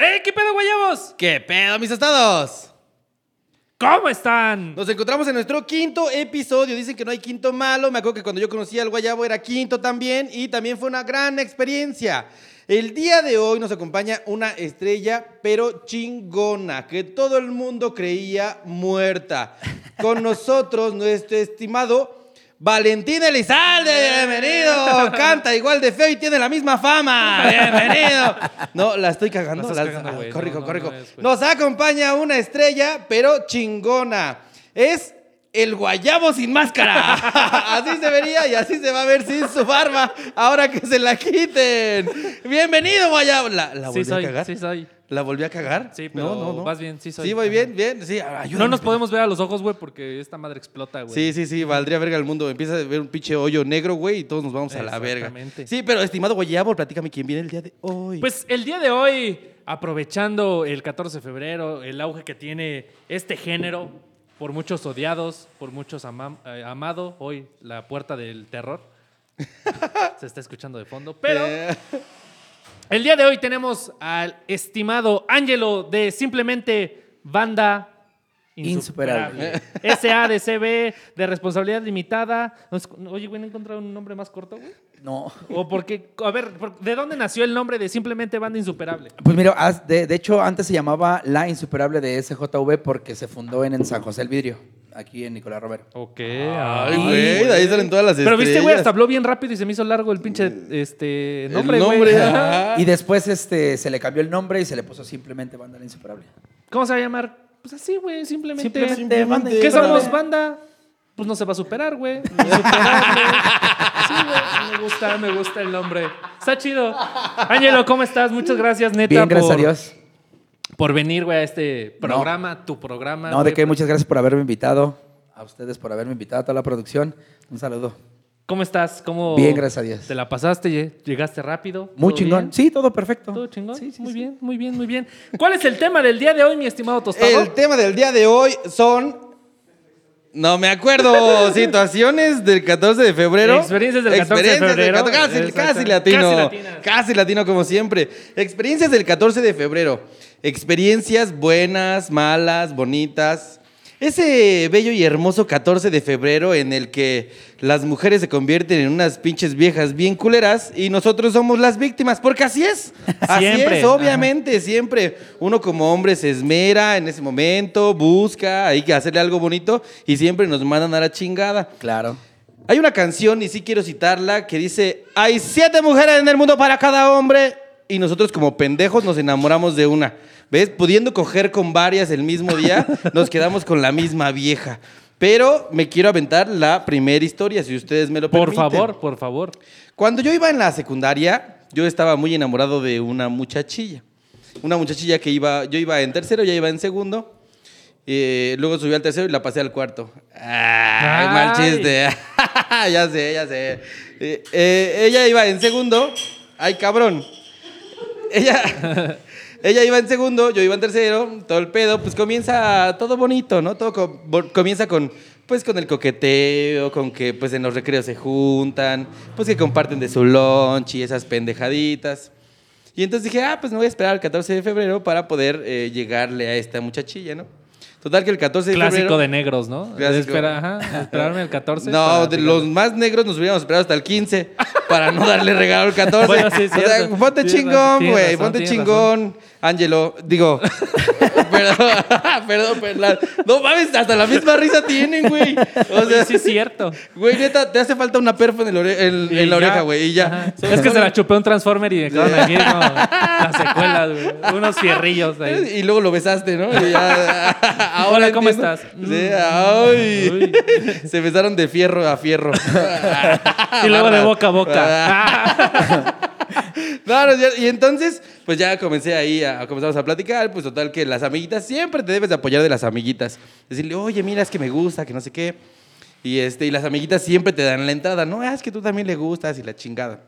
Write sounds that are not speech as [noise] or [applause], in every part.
¡Eh, qué pedo, guayabos! ¿Qué pedo, mis estados? ¿Cómo están? Nos encontramos en nuestro quinto episodio. Dicen que no hay quinto malo. Me acuerdo que cuando yo conocí al guayabo era quinto también y también fue una gran experiencia. El día de hoy nos acompaña una estrella, pero chingona, que todo el mundo creía muerta. Con nosotros, [laughs] nuestro estimado Valentín Elizalde, bienvenido. Canta igual de feo y tiene la misma fama. Bienvenido. No, la estoy cagando. La cagando, güey. corrijo, No, no, corrijo. no es, güey. Nos acompaña una estrella, pero chingona. Es el guayabo sin máscara. [laughs] así se vería y así se va a ver sin su barba. Ahora que se la quiten. Bienvenido, guayabo. ¿La, la volví sí soy, a cagar? sí soy. ¿La volví a cagar? Sí, pero vas bien, sí soy. Sí, voy bien, bien. Sí, ayúdame. No nos podemos ver a los ojos, güey, porque esta madre explota, güey. Sí, sí, sí, valdría verga el mundo. Empieza a ver un pinche hoyo negro, güey, y todos nos vamos a la verga. Exactamente. Sí, pero estimado Guayabo, platícame quién viene el día de hoy. Pues el día de hoy, aprovechando el 14 de febrero, el auge que tiene este género, por muchos odiados, por muchos ama- eh, amado, hoy la puerta del terror. Se está escuchando de fondo, pero el día de hoy tenemos al estimado Ángelo de simplemente Banda Insuperable. SADCB de responsabilidad limitada. Oye, güey, ¿no encontrado un nombre más corto, güey? No. O porque, a ver, ¿de dónde nació el nombre de simplemente Banda Insuperable? Pues mira, de, de hecho antes se llamaba La Insuperable de SJV porque se fundó en, en San José el Vidrio, aquí en Nicolás Romero. Ok. Ay, güey, de ahí salen todas las Pero viste, güey, hasta habló bien rápido y se me hizo largo el pinche este, nombre, güey. [laughs] Y después este, se le cambió el nombre y se le puso simplemente Banda La Insuperable. ¿Cómo se va a llamar? Pues así, güey, simplemente. Simplemente Banda ¿Qué somos, banda? Pues no se va a superar, güey. [laughs] Sí, güey. Me gusta, me gusta el nombre. Está chido. Ángelo, ¿cómo estás? Muchas gracias, neta. Bien, gracias por, a Dios. Por venir, güey, a este programa, tu programa. No, de qué, muchas gracias por haberme invitado. A ustedes por haberme invitado, a toda la producción. Un saludo. ¿Cómo estás? ¿Cómo Bien, gracias a Dios. ¿Te la pasaste? Lle- ¿Llegaste rápido? Muy ¿Todo chingón. bien? Sí, todo perfecto. ¿Todo chingón? Sí, sí, muy sí. bien, muy bien, muy bien. ¿Cuál es el tema del día de hoy, mi estimado Tostado? El tema del día de hoy son. No me acuerdo. [laughs] situaciones del 14 de febrero. Experiencias del 14 de Experiencias febrero. 14 Casi, latino. Casi latinas. Casi latino, como siempre. Experiencias del 14 de febrero. Experiencias buenas, malas, bonitas. Ese bello y hermoso 14 de febrero en el que las mujeres se convierten en unas pinches viejas bien culeras y nosotros somos las víctimas, porque así es. [laughs] Así Siempre. es, obviamente, siempre. Uno como hombre se esmera en ese momento, busca, hay que hacerle algo bonito y siempre nos mandan a la chingada. Claro. Hay una canción, y sí quiero citarla, que dice, hay siete mujeres en el mundo para cada hombre y nosotros como pendejos nos enamoramos de una. ¿Ves? Pudiendo coger con varias el mismo día, [laughs] nos quedamos con la misma vieja. Pero me quiero aventar la primera historia, si ustedes me lo Por permiten. favor, por favor. Cuando yo iba en la secundaria, yo estaba muy enamorado de una muchachilla. Una muchachilla que iba, yo iba en tercero, ella iba en segundo. Eh, luego subí al tercero y la pasé al cuarto. Ay, mal chiste. [laughs] ya sé, ya sé. Eh, eh, ella iba en segundo. Ay, cabrón. Ella, ella iba en segundo, yo iba en tercero, todo el pedo, pues comienza todo bonito, ¿no? Todo co- comienza con, pues con el coqueteo, con que pues en los recreos se juntan, pues que comparten de su lunch y esas pendejaditas. Y entonces dije, ah, pues me voy a esperar al 14 de febrero para poder eh, llegarle a esta muchachilla, ¿no? Total que el 14 de Clásico febrero... de negros, ¿no? Clásico. Espera, ajá, esperarme el 14. [laughs] No, de los más negros nos hubiéramos esperado hasta el 15 para no darle regalo el 14. [laughs] Bueno, sí, o sea, ponte chingón, güey, ponte chingón. Ángelo, digo, [laughs] perdón, [laughs] perdón, perdón. No mames, hasta la misma risa tienen, güey. O sea, sí es cierto. güey, neta, te hace falta una perfo en, el ore- en- la ya. oreja, güey, y ya. Ajá. Es que se la chupé un Transformer y dejaron aquí como las secuelas, güey. Unos fierrillos ahí. [laughs] Y luego lo besaste, ¿no? Y ya- ahora Hola, ¿cómo entiendo. estás? Sí, Mm. ay. Uy. Se besaron de fierro a fierro. Y luego de boca a boca. No, no, y entonces, pues ya comencé ahí a, comenzamos a platicar, pues total que las amiguitas, siempre te debes de apoyar de las amiguitas. Decirle, oye, mira, es que me gusta, que no sé qué. Y, este, y las amiguitas siempre te dan la entrada, no, "Ah, es que tú también le gustas y la chingada.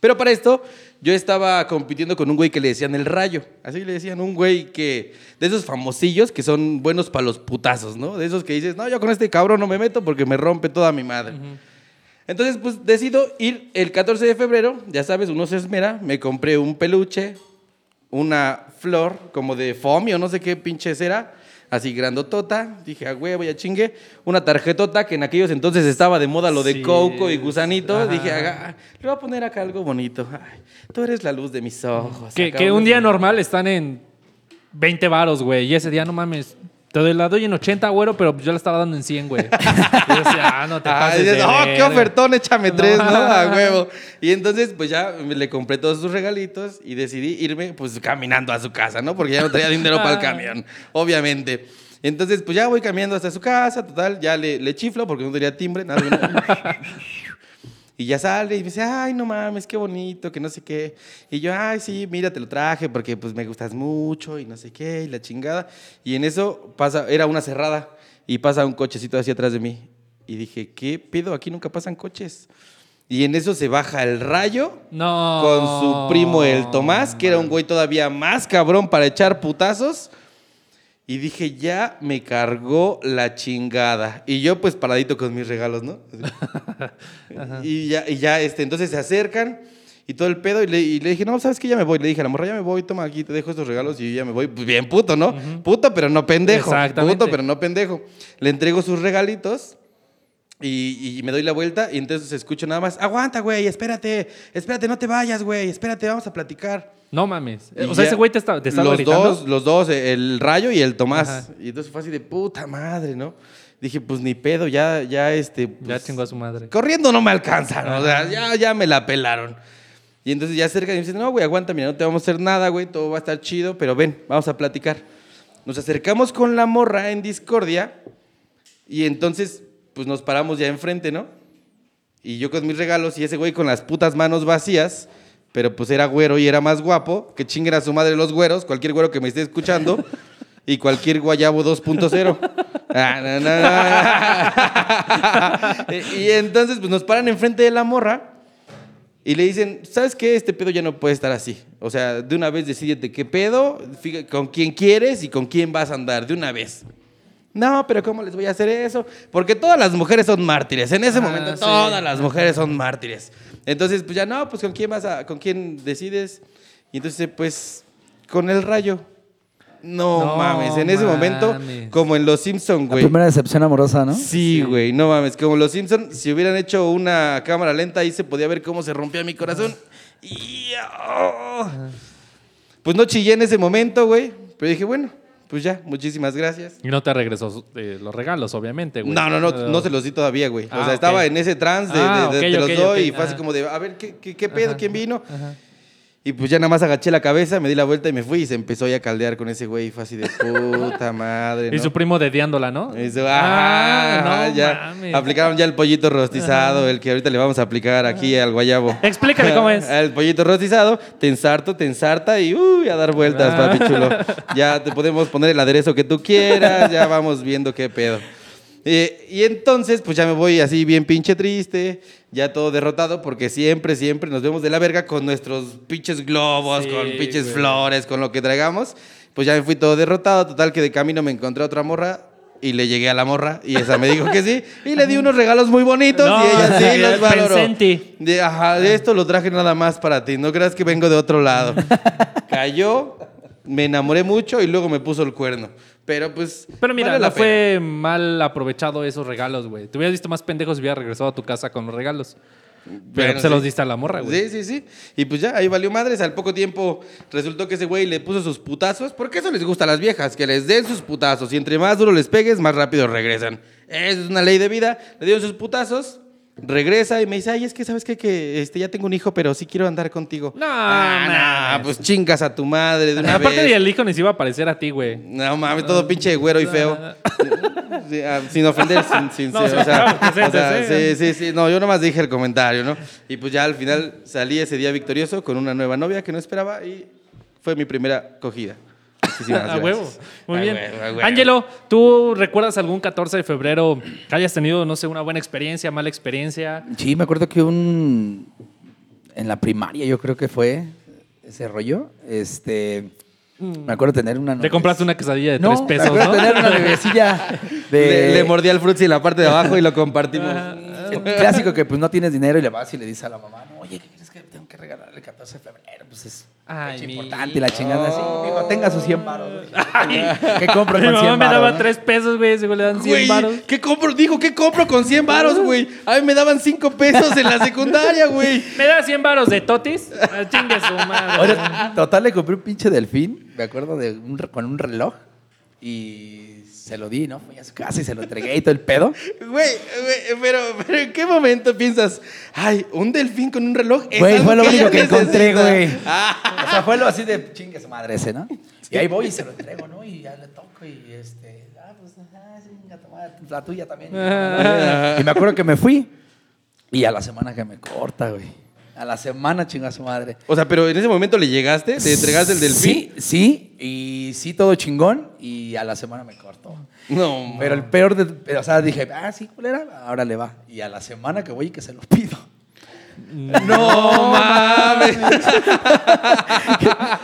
Pero para esto, yo estaba compitiendo con un güey que le decían el rayo. Así le decían, un güey que, de esos famosillos que son buenos para los putazos, ¿no? De esos que dices, no, yo con este cabrón no me meto porque me rompe toda mi madre. Entonces, pues decido ir el 14 de febrero, ya sabes, uno se esmera, me compré un peluche, una flor como de foamy o no sé qué pinches era, así grandotota. Dije, a huevo, ya chingue. Una tarjetota que en aquellos entonces estaba de moda lo de Sí. coco y gusanito. Ajá. Dije, "Aga, le voy a poner acá algo bonito. Ay, tú eres la luz de mis ojos. Que, un día normal están en 20 varos, güey. Y ese día, no mames. Te la doy en 80, güero, pero yo la estaba dando en 100, güey. [laughs] Y yo decía, ah, no te Ah, pases dices, de oh, qué verga". ofertón, échame No. tres, ¿no? A [laughs] huevo. Y entonces, pues ya le compré todos sus regalitos y decidí irme, pues caminando a su casa, ¿no? Porque ya no traía dinero para el camión, obviamente. Entonces, pues ya voy caminando hasta su casa, total, ya le, le chiflo porque no tenía timbre, nada. [laughs] Y ya sale y me dice, ay, no mames, qué bonito, que no sé qué. Y yo, ay, sí, mira, te lo traje porque pues me gustas mucho y no sé qué, y la chingada. Y en eso pasa, era una cerrada y pasa un cochecito así atrás de mí. Y dije, ¿qué pedo? Aquí nunca pasan coches. Y en eso se baja el rayo No. con su primo el Tomás, que era un güey todavía más cabrón para echar putazos. Y dije, ya me cargó la chingada. Y yo pues paradito con mis regalos, ¿no? [laughs] Y ya, y ya este, entonces se acercan y todo el pedo. Y le, y le dije, no, ¿sabes qué? Ya me voy. Le dije a la morra, ya me voy, toma aquí, te dejo estos regalos y yo ya me voy. Pues bien puto, ¿no? Puto, pero no pendejo. Puto, pero no pendejo. Le entrego sus regalitos. Y, y me doy la vuelta y entonces escucho nada más, aguanta, güey, espérate, espérate, no te vayas, güey, espérate, vamos a platicar. No mames. Y O sea, ya ese güey te está, te está los gritando. dos, los dos, el Rayo y el Tomás. Ajá. Y entonces fue así de puta madre, ¿no? Dije, pues ni pedo, ya, ya, este. Ya pues, chingó a su madre. Corriendo no me alcanzan, o sea, ya, ya me la pelaron. Y entonces ya cerca y me dicen, no, güey, aguanta, mira, no te vamos a hacer nada, güey, todo va a estar chido, pero ven, vamos a platicar. Nos acercamos con la morra en discordia y entonces, pues nos paramos ya enfrente, ¿no? Y yo con mis regalos y ese güey con las putas manos vacías, pero pues era güero y era más guapo, que chinguen a su madre los güeros, cualquier güero que me esté escuchando, y cualquier guayabo 2.0. Ah, [laughs] y entonces pues nos paran enfrente de la morra y le dicen, ¿sabes qué? Este pedo ya no puede estar así. O sea, de una vez decídete qué pedo, con quién quieres y con quién vas a andar, de una vez. No, pero ¿cómo les voy a hacer eso? Porque todas las mujeres son mártires. En ese Ah, momento sí. todas las mujeres son mártires. Entonces, pues ya no, pues con quién vas a, con quién decides. Y entonces, pues, con el rayo. No, No mames, en ese momento, como en Los Simpson, La güey. primera decepción amorosa, ¿no? Sí, güey, no mames. Como los Simpson, si hubieran hecho una cámara lenta, ahí se podía ver cómo se rompía mi corazón. Y, oh. Pues no chillé en ese momento, güey. Pero dije, bueno, pues ya, muchísimas gracias. Y no te regresó eh, los regalos, obviamente, güey. No, no, no, no se los di todavía, güey. o Ah, sea, estaba en ese trance de, Ah, de- te los doy y fue así como de, a ver, ¿qué, qué, qué pedo? Ajá. ¿Quién vino? Ajá. Y pues ya nada más agaché la cabeza, me di la vuelta y me fui y se empezó ya a caldear con ese güey. Y fue así de puta [laughs] madre. Y su primo dediándola, ¿no? Eso, Ah, ah, no ya. mames. Aplicaron ya el pollito rostizado, el que ahorita le vamos a aplicar aquí al guayabo. [laughs] Explícale cómo es. [laughs] El pollito rostizado, te ensarto, te ensarta y uy, a dar vueltas, Ah. papi chulo. Ya te podemos poner el aderezo que tú quieras, ya vamos viendo qué pedo. Eh, y entonces, pues ya me voy así bien pinche triste, ya todo derrotado, porque siempre, siempre nos vemos de la verga con nuestros pinches globos, Sí, con pinches güey. flores, con lo que traigamos. Pues ya me fui todo derrotado, total que de camino me encontré a otra morra y le llegué a la morra y esa me dijo que sí y le di unos regalos muy bonitos No, y ella sí los valoró. De, ajá, de esto lo traje nada más para ti, no creas que vengo de otro lado. [laughs] Cayó, me enamoré mucho y luego me puso el cuerno. Pero pues Pero mira, vale la no fue mal aprovechado esos regalos, güey. Te hubieras visto más pendejos si hubieras regresado a tu casa con los regalos. Pero Bueno, se sí. los diste a la morra, güey. Sí, sí, sí. Y pues ya, ahí valió madres. Al poco tiempo resultó que ese güey le puso sus putazos. Porque eso les gusta a las viejas, que les den sus putazos. Y entre más duro les pegues, más rápido regresan. Esa es una ley de vida. Le dieron sus putazos. Regresa y me dice, ay, es que sabes qué? que este, ya tengo un hijo, pero sí quiero andar contigo. No, ah, no, pues chingas a tu madre de una Aparte vez. de el hijo ni se iba a parecer a ti, güey. No mames, todo pinche güero y feo. Ah, sin ofender, sin, sin- [laughs] No, o sea, sea, sí, sí, sí. No, yo nomás dije el comentario, ¿no? Y pues ya al final salí ese día victorioso con una nueva novia que no esperaba y fue mi primera cogida. Muchísimas [laughs] A gracias. huevo. Muy A bien. huevo, a huevo. Ángelo, ¿tú recuerdas algún 14 de febrero que hayas tenido, no sé, una buena experiencia, mala experiencia? Sí, me acuerdo que un. En la primaria, yo creo que fue ese rollo. Este. Me acuerdo tener una. Te compraste una quesadilla de No, tres pesos, me acuerdo ¿no? tener una nevecilla [laughs] de. Le, le mordí al frutzi en la parte de abajo y lo compartimos. El clásico que pues no tienes dinero y le vas y le dices a la mamá, no, oye, ¿qué crees que tengo que regalarle el 14 de febrero? Pues es Ay, mi- importante la chingada así. Dijo, tenga sus 100 baros. [laughs] ¿Qué compro Mi con 100 mamá me daba no? 3 pesos, güey. Güey le dan 100 Güey, baros. ¿qué compro? Dijo, ¿qué compro con 100 varos, güey? A mí me daban 5 pesos en la secundaria, güey. [laughs] ¿Me da 100 baros de totis? Ah, Chingue su madre. Oye, total, le compré un pinche delfín, me acuerdo, de un re- con un reloj. Y se lo di, ¿no? Fui a su casa y se lo entregué y todo el pedo. [laughs] Güey, güey, pero, pero ¿en qué momento piensas, ay, un delfín con un reloj? es Güey, fue lo que único que encontré, necesita"? güey. [laughs] Ah, O sea, fue lo así de chingue su madre ese, ¿no? Y ahí voy y se lo entrego, ¿no? Y ya le toco y este, ah, pues, ah, toma, la tuya también. [laughs] Y me acuerdo que me fui y a la semana que me corta, güey. A la semana chinga su madre. o sea, pero en ese momento le llegaste, te entregaste el delfín. Sí, sí, y sí, todo chingón. Y a la semana me cortó. No, Pero el peor de. O sea, dije, ah, sí, culera, ahora le va. Y a la semana que voy y que se lo pido. No mames.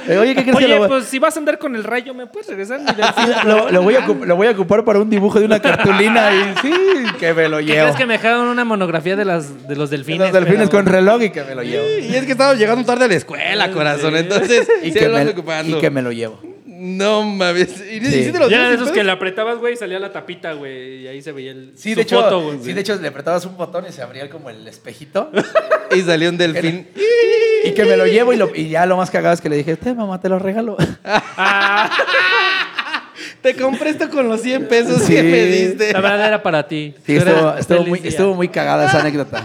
Eh, Oye, ¿qué crees que Oye, lo, pues si vas a andar con el rayo, ¿me puedes regresar mi delfín? lo, lo voy a, ocup- lo voy a ocupar para un dibujo de una cartulina y sí, que me lo ¿Qué llevo. crees que me dejaron una monografía de, las, de los delfines? Los delfines pero- con reloj y que me lo llevo. Y es que estaba llegando tarde a la escuela, corazón. Entonces, Y, sí que me, ocupando. y que me lo llevo. No mames. ¿Y, y Sí. sí te lo Ya era de esos que le apretabas, güey, y salía la tapita, güey. Y ahí se veía el, Sí, su de hecho, foto, güey. sí, de hecho le apretabas un botón y se abría como el espejito. [laughs] Y salió un delfín. y que me lo llevo y, lo- y ya lo más cagado es que le dije, te mamá, te lo regalo. [laughs] Te compré esto con los 100 pesos Sí. que me diste. La verdad era para ti. Sí, estuvo, muy, día. estuvo muy cagada esa anécdota.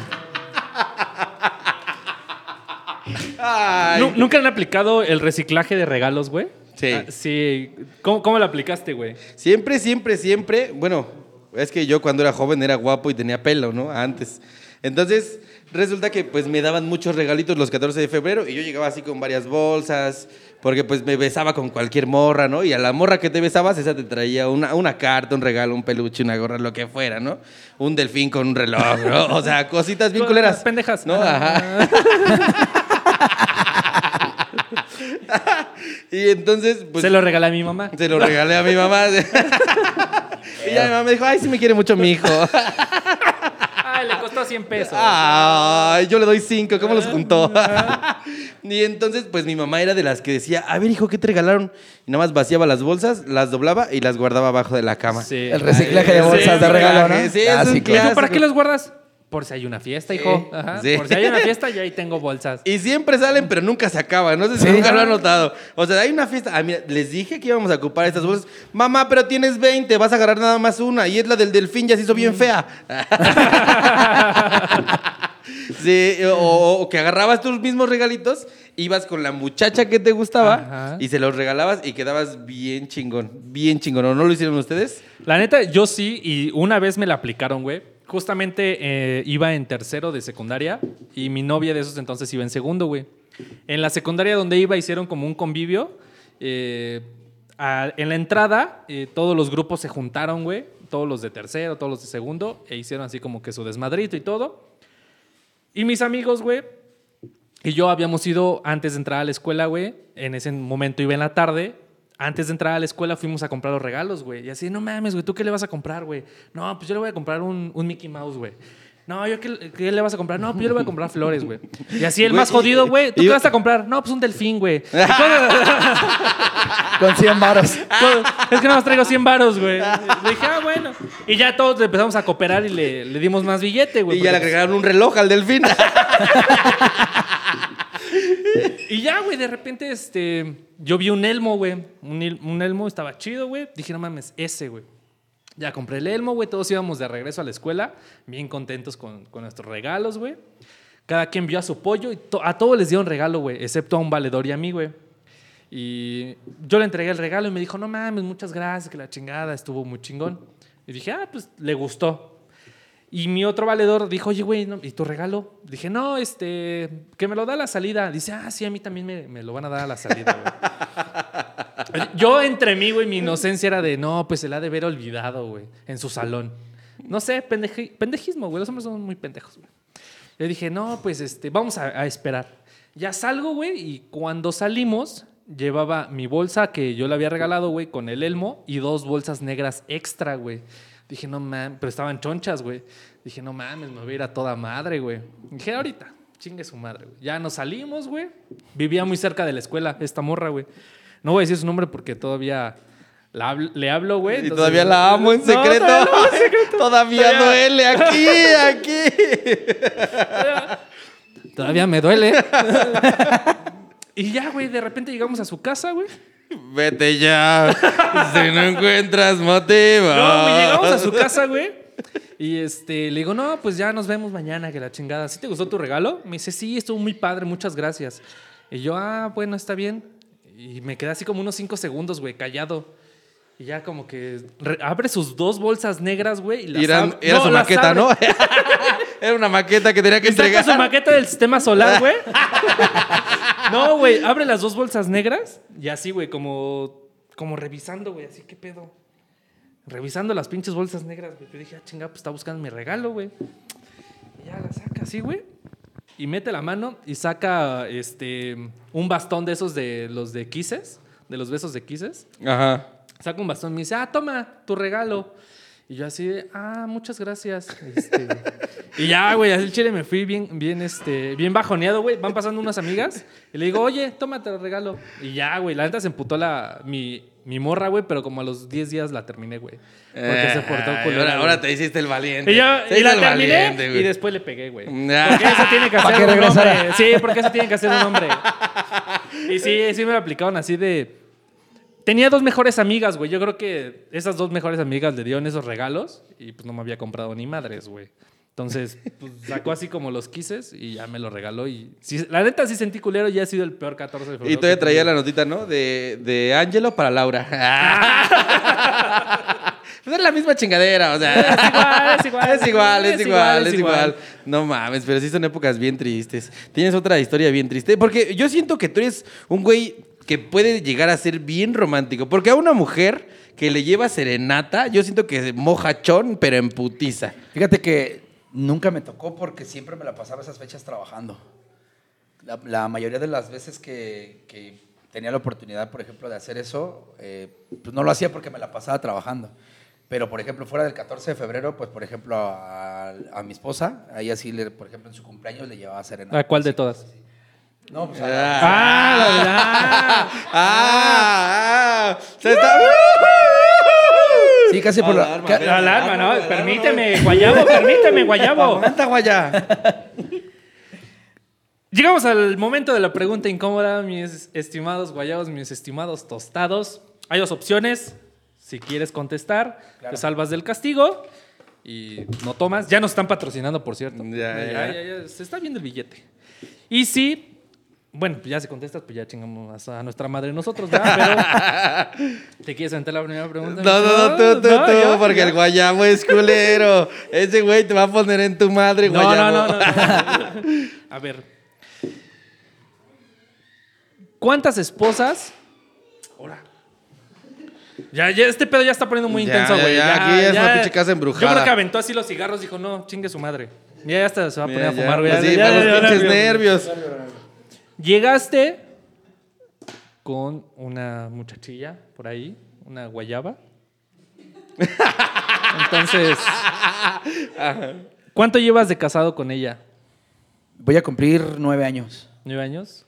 Ay. ¿Nunca han aplicado el reciclaje de regalos, güey? Sí. Ah, sí. ¿Cómo, cómo lo aplicaste, güey? Siempre, siempre, siempre. Bueno, es que yo cuando era joven era guapo y tenía pelo, ¿no? Antes. Entonces, resulta que pues me daban muchos regalitos los 14 de febrero y yo llegaba así con varias bolsas, porque pues me besaba con cualquier morra, ¿no? Y a la morra que te besabas, esa te traía una, una carta, un regalo, un peluche, una gorra, lo que fuera, ¿no? Un delfín con un reloj, ¿no? O sea, cositas bien culeras. Pendejas. ¿No? Ajá. [laughs] [laughs] y entonces, pues... Se lo regalé a mi mamá. Se lo regalé a mi mamá. [laughs] y ya mi mamá me dijo, ay, sí me quiere mucho mi hijo. [laughs] Ay, le costó 100 pesos. Ay, yo le doy cinco, ¿cómo los juntó? y entonces, pues mi mamá era de las que decía, a ver, hijo, ¿qué te regalaron? Y nada más vaciaba las bolsas, las doblaba y las guardaba abajo de la cama. Sí. El reciclaje de Sí, bolsas de regalo, ¿no? sí, es un Clásico. ¿Y tú clásico. para qué los guardas? Por si hay una fiesta, hijo. Ajá. Sí. Por si hay una fiesta, [laughs] yo ahí tengo bolsas. Y siempre salen, pero nunca se acaban. No sé si Sí. nunca lo han notado. O sea, hay una fiesta. Ah, mira, les dije que íbamos a ocupar estas bolsas. Mamá, pero tienes 20, vas a agarrar nada más una. Y es la del delfín, ya se hizo bien fea. [laughs] sí, o, o que agarrabas tus mismos regalitos, ibas con la muchacha que te gustaba Ajá. y se los regalabas y quedabas bien chingón. Bien chingón. ¿O no lo hicieron ustedes? La neta, yo sí, y una vez me la aplicaron, güey. Justamente eh, iba en tercero de secundaria y mi novia de esos entonces iba en segundo, güey. En la secundaria donde iba hicieron como un convivio. eh, en la entrada, eh, todos los grupos se juntaron, güey. Todos los de tercero, todos los de segundo, e hicieron así como que su desmadrito y todo. Y mis amigos, güey, y yo habíamos ido antes de entrar a la escuela, güey. En ese momento iba en la tarde. Antes de entrar a la escuela fuimos a comprar los regalos, güey. Y así, no mames, güey, ¿tú qué le vas a comprar, güey? No, pues yo le voy a comprar un, un Mickey Mouse, güey. No, ¿yo qué, qué le vas a comprar? No, pues yo le voy a comprar flores, güey. Y así el Güey, más jodido, güey. ¿Tú y- qué vas a comprar? No, pues un delfín, güey. [laughs] [laughs] Con 100 varos. Es que no más traigo 100 varos, güey. Le dije, ah, bueno. Y ya todos empezamos a cooperar y le, le dimos más billete, güey. y ya le agregaron un reloj al delfín. [laughs] Y ya, güey, de repente, este, yo vi un elmo, güey. Un, un elmo estaba chido, güey. Dije, no mames, ese, güey. Ya compré el elmo, güey. Todos íbamos de regreso a la escuela, bien contentos con, con nuestros regalos, güey. Cada quien vio a su pollo y a todos les dieron regalo, güey, excepto a un valedor y a mí, güey. Y yo le entregué el regalo y me dijo, no mames, muchas gracias, que la chingada estuvo muy chingón. Y dije, ah, pues le gustó. Y mi otro valedor dijo, oye, güey. ¿y tu regalo? Dije, no, este, que me lo da a la salida. Dice, ah, sí, a mí también me, lo van a dar a la salida, güey. [laughs] Yo entre mí, güey, mi inocencia era de, no, pues se la ha de haber olvidado, güey, en su salón. No sé, pendeji- pendejismo, güey, los hombres son muy pendejos, güey. Yo dije, no, pues este, vamos a, a esperar. Ya salgo, güey, y cuando salimos, llevaba mi bolsa que yo le había regalado, güey, con el elmo y dos bolsas negras extra, güey. Dije, no mames, pero estaban chonchas, güey. Dije, no mames, me voy a ir a toda madre, güey. Dije, ahorita, chingue su madre, güey. Ya nos salimos, güey. Vivía muy cerca de la escuela, esta morra, güey. No voy a decir su nombre porque todavía la le hablo, güey. Y todavía la amo en No, secreto. todavía en secreto. Todavía Todavía- duele aquí, [laughs] aquí. Todavía me duele. [laughs] y ya, güey, de repente llegamos a su casa, güey. Vete ya. si no encuentras motivo. No, güey, llegamos a su casa, güey. Y este, le digo, no, pues ya nos vemos mañana, que la chingada. ¿Sí te gustó tu regalo? Me dice, sí, estuvo muy padre, muchas gracias. Y yo, ah, bueno, está bien. Y me quedé así como unos cinco segundos, güey, callado. Y ya como que re- abre sus dos bolsas negras, güey. Y las ab- era No, su las maqueta, abre. ¿no? [laughs] era una maqueta que tenía que Y saca entregar. su maqueta del sistema solar, güey. [laughs] no, güey, [laughs] abre las dos bolsas negras y así, güey, como, como revisando, güey, así, ¿qué pedo? Revisando las pinches bolsas negras, güey. Yo dije, ah, chinga, pues está buscando mi regalo, güey. Y ya la saca así, güey. Y mete la mano y saca este, un bastón de esos de los de Kisses, de los besos de Kisses. Ajá. Saca un bastón y me dice, ah, toma, tu regalo. Y yo así de, ah, muchas gracias. Este, y ya, güey, así el chile me fui bien, bien, este, bien bajoneado, güey. Van pasando unas amigas y le digo, oye, tómate el regalo. Y ya, güey, la neta se emputó la, mi, mi morra, güey, pero como a los 10 días la terminé, güey. Porque se portó Ay, culera, ahora, te hiciste el valiente. Y, yo, y la terminé valiente, y después le pegué, güey. Ah. Porque eso tiene que ¿Para hacer que un regresara? hombre. Sí, porque eso tiene que hacer un hombre. Y sí, sí me lo aplicaron así de... Tenía dos mejores amigas, güey. Yo creo que esas dos mejores amigas le dieron esos regalos y pues no me había comprado ni madres, güey. Entonces, pues, sacó así como los quises y ya me lo regaló. Y sí, la neta sí sentí culero y ha sido el peor 14 de febrero. Y todavía traía la notita, ¿no? De, de Angelo para Laura. [laughs] pues es la misma chingadera, o sea. Es igual, Es igual, es Es igual, es igual. No mames, pero sí son épocas bien tristes. Tienes otra historia bien triste. Porque yo siento que tú eres un güey que puede llegar a ser bien romántico. Porque a una mujer que le lleva serenata, yo siento que es mojachón, pero en putiza. Fíjate que nunca me tocó porque siempre me la pasaba esas fechas trabajando. La, la mayoría de las veces que, que tenía la oportunidad, por ejemplo, de hacer eso, eh, pues no lo hacía porque me la pasaba trabajando. Pero, por ejemplo, fuera del 14 de febrero, pues, por ejemplo, a, a mi esposa, a ella sí, le, por ejemplo, en su cumpleaños le llevaba serenata. ¿A cuál de todas? No, pues Ah. Ah, verdad. ¡Ah! ah, se está... Sí, casi por la... Alarma. La alarma, no, permíteme, Guayabo, permíteme, Guayabo. Aguanta, guaya. Llegamos al momento de la pregunta incómoda, mis estimados guayabos, mis estimados tostados. Hay dos opciones. Si quieres contestar, Claro. te salvas del castigo y no tomas. Ya nos están patrocinando, por cierto. Ya, ya. ya, Se está viendo el billete. Y si, bueno, pues ya si contestas, pues ya chingamos a nuestra madre nosotros, ¿verdad? Pero, [laughs] ¿te quieres aventar la primera pregunta? No, no, no, tú, tú, No, tú, yo, porque yo. el guayabo es culero. Ese güey te va a poner en tu madre, No, guayabo. no, no, no. A ver. ¿Cuántas esposas? Ahora. Ya, ya, este pedo ya está poniendo muy Ya, intenso, güey. ya, aquí es una pinche casa embrujada. Yo creo que aventó así los cigarros, dijo, no, chingue su madre. Ya, ya hasta se va a poner Mira, a fumar, güey. pues sí, para los pinches nervios. Llegaste con una muchachilla por ahí, una guayaba. Entonces, ¿cuánto llevas de casado con ella? Voy a cumplir nueve años. ¿Nueve años?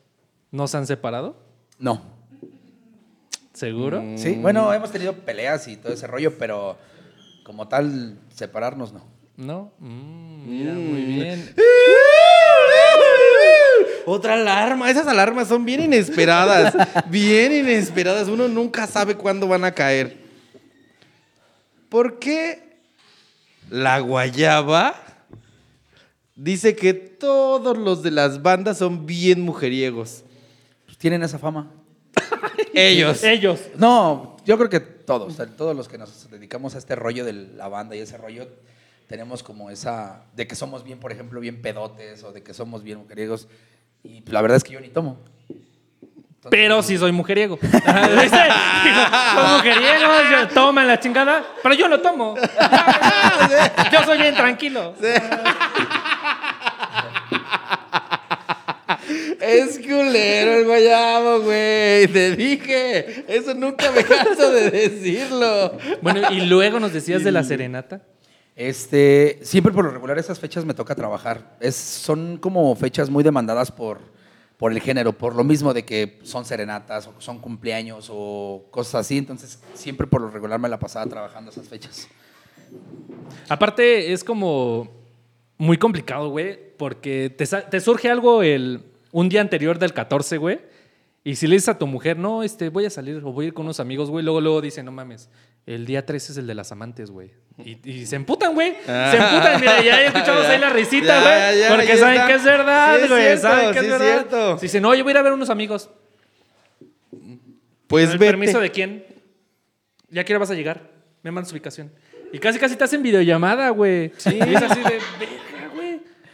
¿No se han separado? No. ¿Seguro? Mm. Sí, bueno, hemos tenido peleas y todo ese rollo, pero como tal, separarnos no. ¿No? Mm, mira, muy bien. Otra alarma. Esas alarmas son bien inesperadas. bien inesperadas. Uno nunca sabe cuándo van a caer. ¿Por qué la guayaba dice que todos los de las bandas son bien mujeriegos? Pues tienen esa fama. Ellos. [laughs] Ellos. No, yo creo que todos, todos los que nos dedicamos a este rollo de la banda y ese rollo, tenemos como esa, de que somos bien, por ejemplo, bien pedotes o de que somos bien mujeriegos. Y la verdad es que yo ni tomo. Entonces, Pero sí soy mujeriego. [laughs] ¿Viste? Dijo, soy mujeriego, yo- toman la chingada, pero yo lo tomo. Yo soy bien tranquilo. Es culero el guayabo, güey. Te dije. Eso nunca me canso de decirlo. Bueno, y luego nos decías de la serenata. Este, siempre por lo regular esas fechas me toca trabajar. Es, son como fechas muy demandadas por, por el género, por lo mismo de que son serenatas o son cumpleaños o cosas así. Entonces, siempre por lo regular me la pasaba trabajando esas fechas. Aparte, es como muy complicado, güey, porque te, surge algo el, un día anterior del 14, güey. Y si le dices a tu mujer, no, este, voy a salir o voy a ir con unos amigos, güey, luego, luego dice, no mames, el día 13 es el de las amantes, güey. Y, y se emputan, güey. Se emputan, mira, ya escuchamos [laughs] ahí la risita, güey. Porque saben está. que es verdad, Sí güey. cierto, saben que sí es verdad. cierto. Si dice, no, yo voy a ir a ver unos amigos. Pues ¿El vete. permiso de quién? ¿Ya qué hora vas a llegar? Me mandas ubicación. Y casi, casi te hacen videollamada, güey. Sí. Y es así de.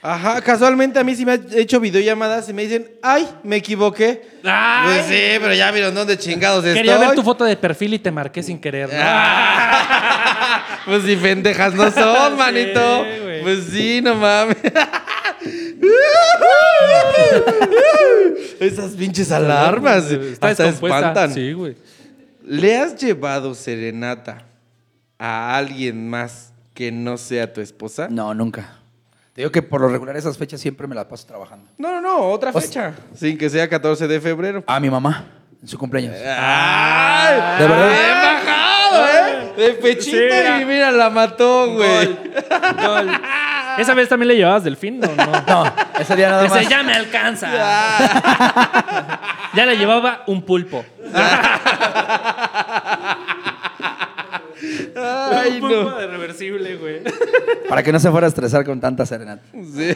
Ajá, casualmente a mí sí me han hecho videollamadas y me dicen, ay, me equivoqué. Ay. Pues sí, pero ya vieron dónde chingados Quería estoy. ver tu foto de perfil y te marqué sin querer. ¿no? [laughs] pues si pendejas no son, [laughs] Sí, manito. pues sí, no mames. [laughs] Esas pinches alarmas. Está hasta espantan. Sí, güey. ¿Le has llevado serenata a alguien más que no sea tu esposa? No, nunca. Te digo que por lo regular esas fechas siempre me las paso trabajando. No, no, no, otra O fecha. Sin que sea 14 de febrero. A mi mamá, en su cumpleaños. ¡Ay! ¿De verdad? Bien bajado, ¿eh? De pechito Sí, mira. y mira, la mató, güey. Gol. ¿Esa vez también le llevabas delfín o no? [laughs] No, ese día nada más. ya me alcanza. ya [laughs] le llevaba un pulpo. [laughs] Ay, un no. de reversible, güey. Para que no se fuera a estresar con tanta serenata. Sí.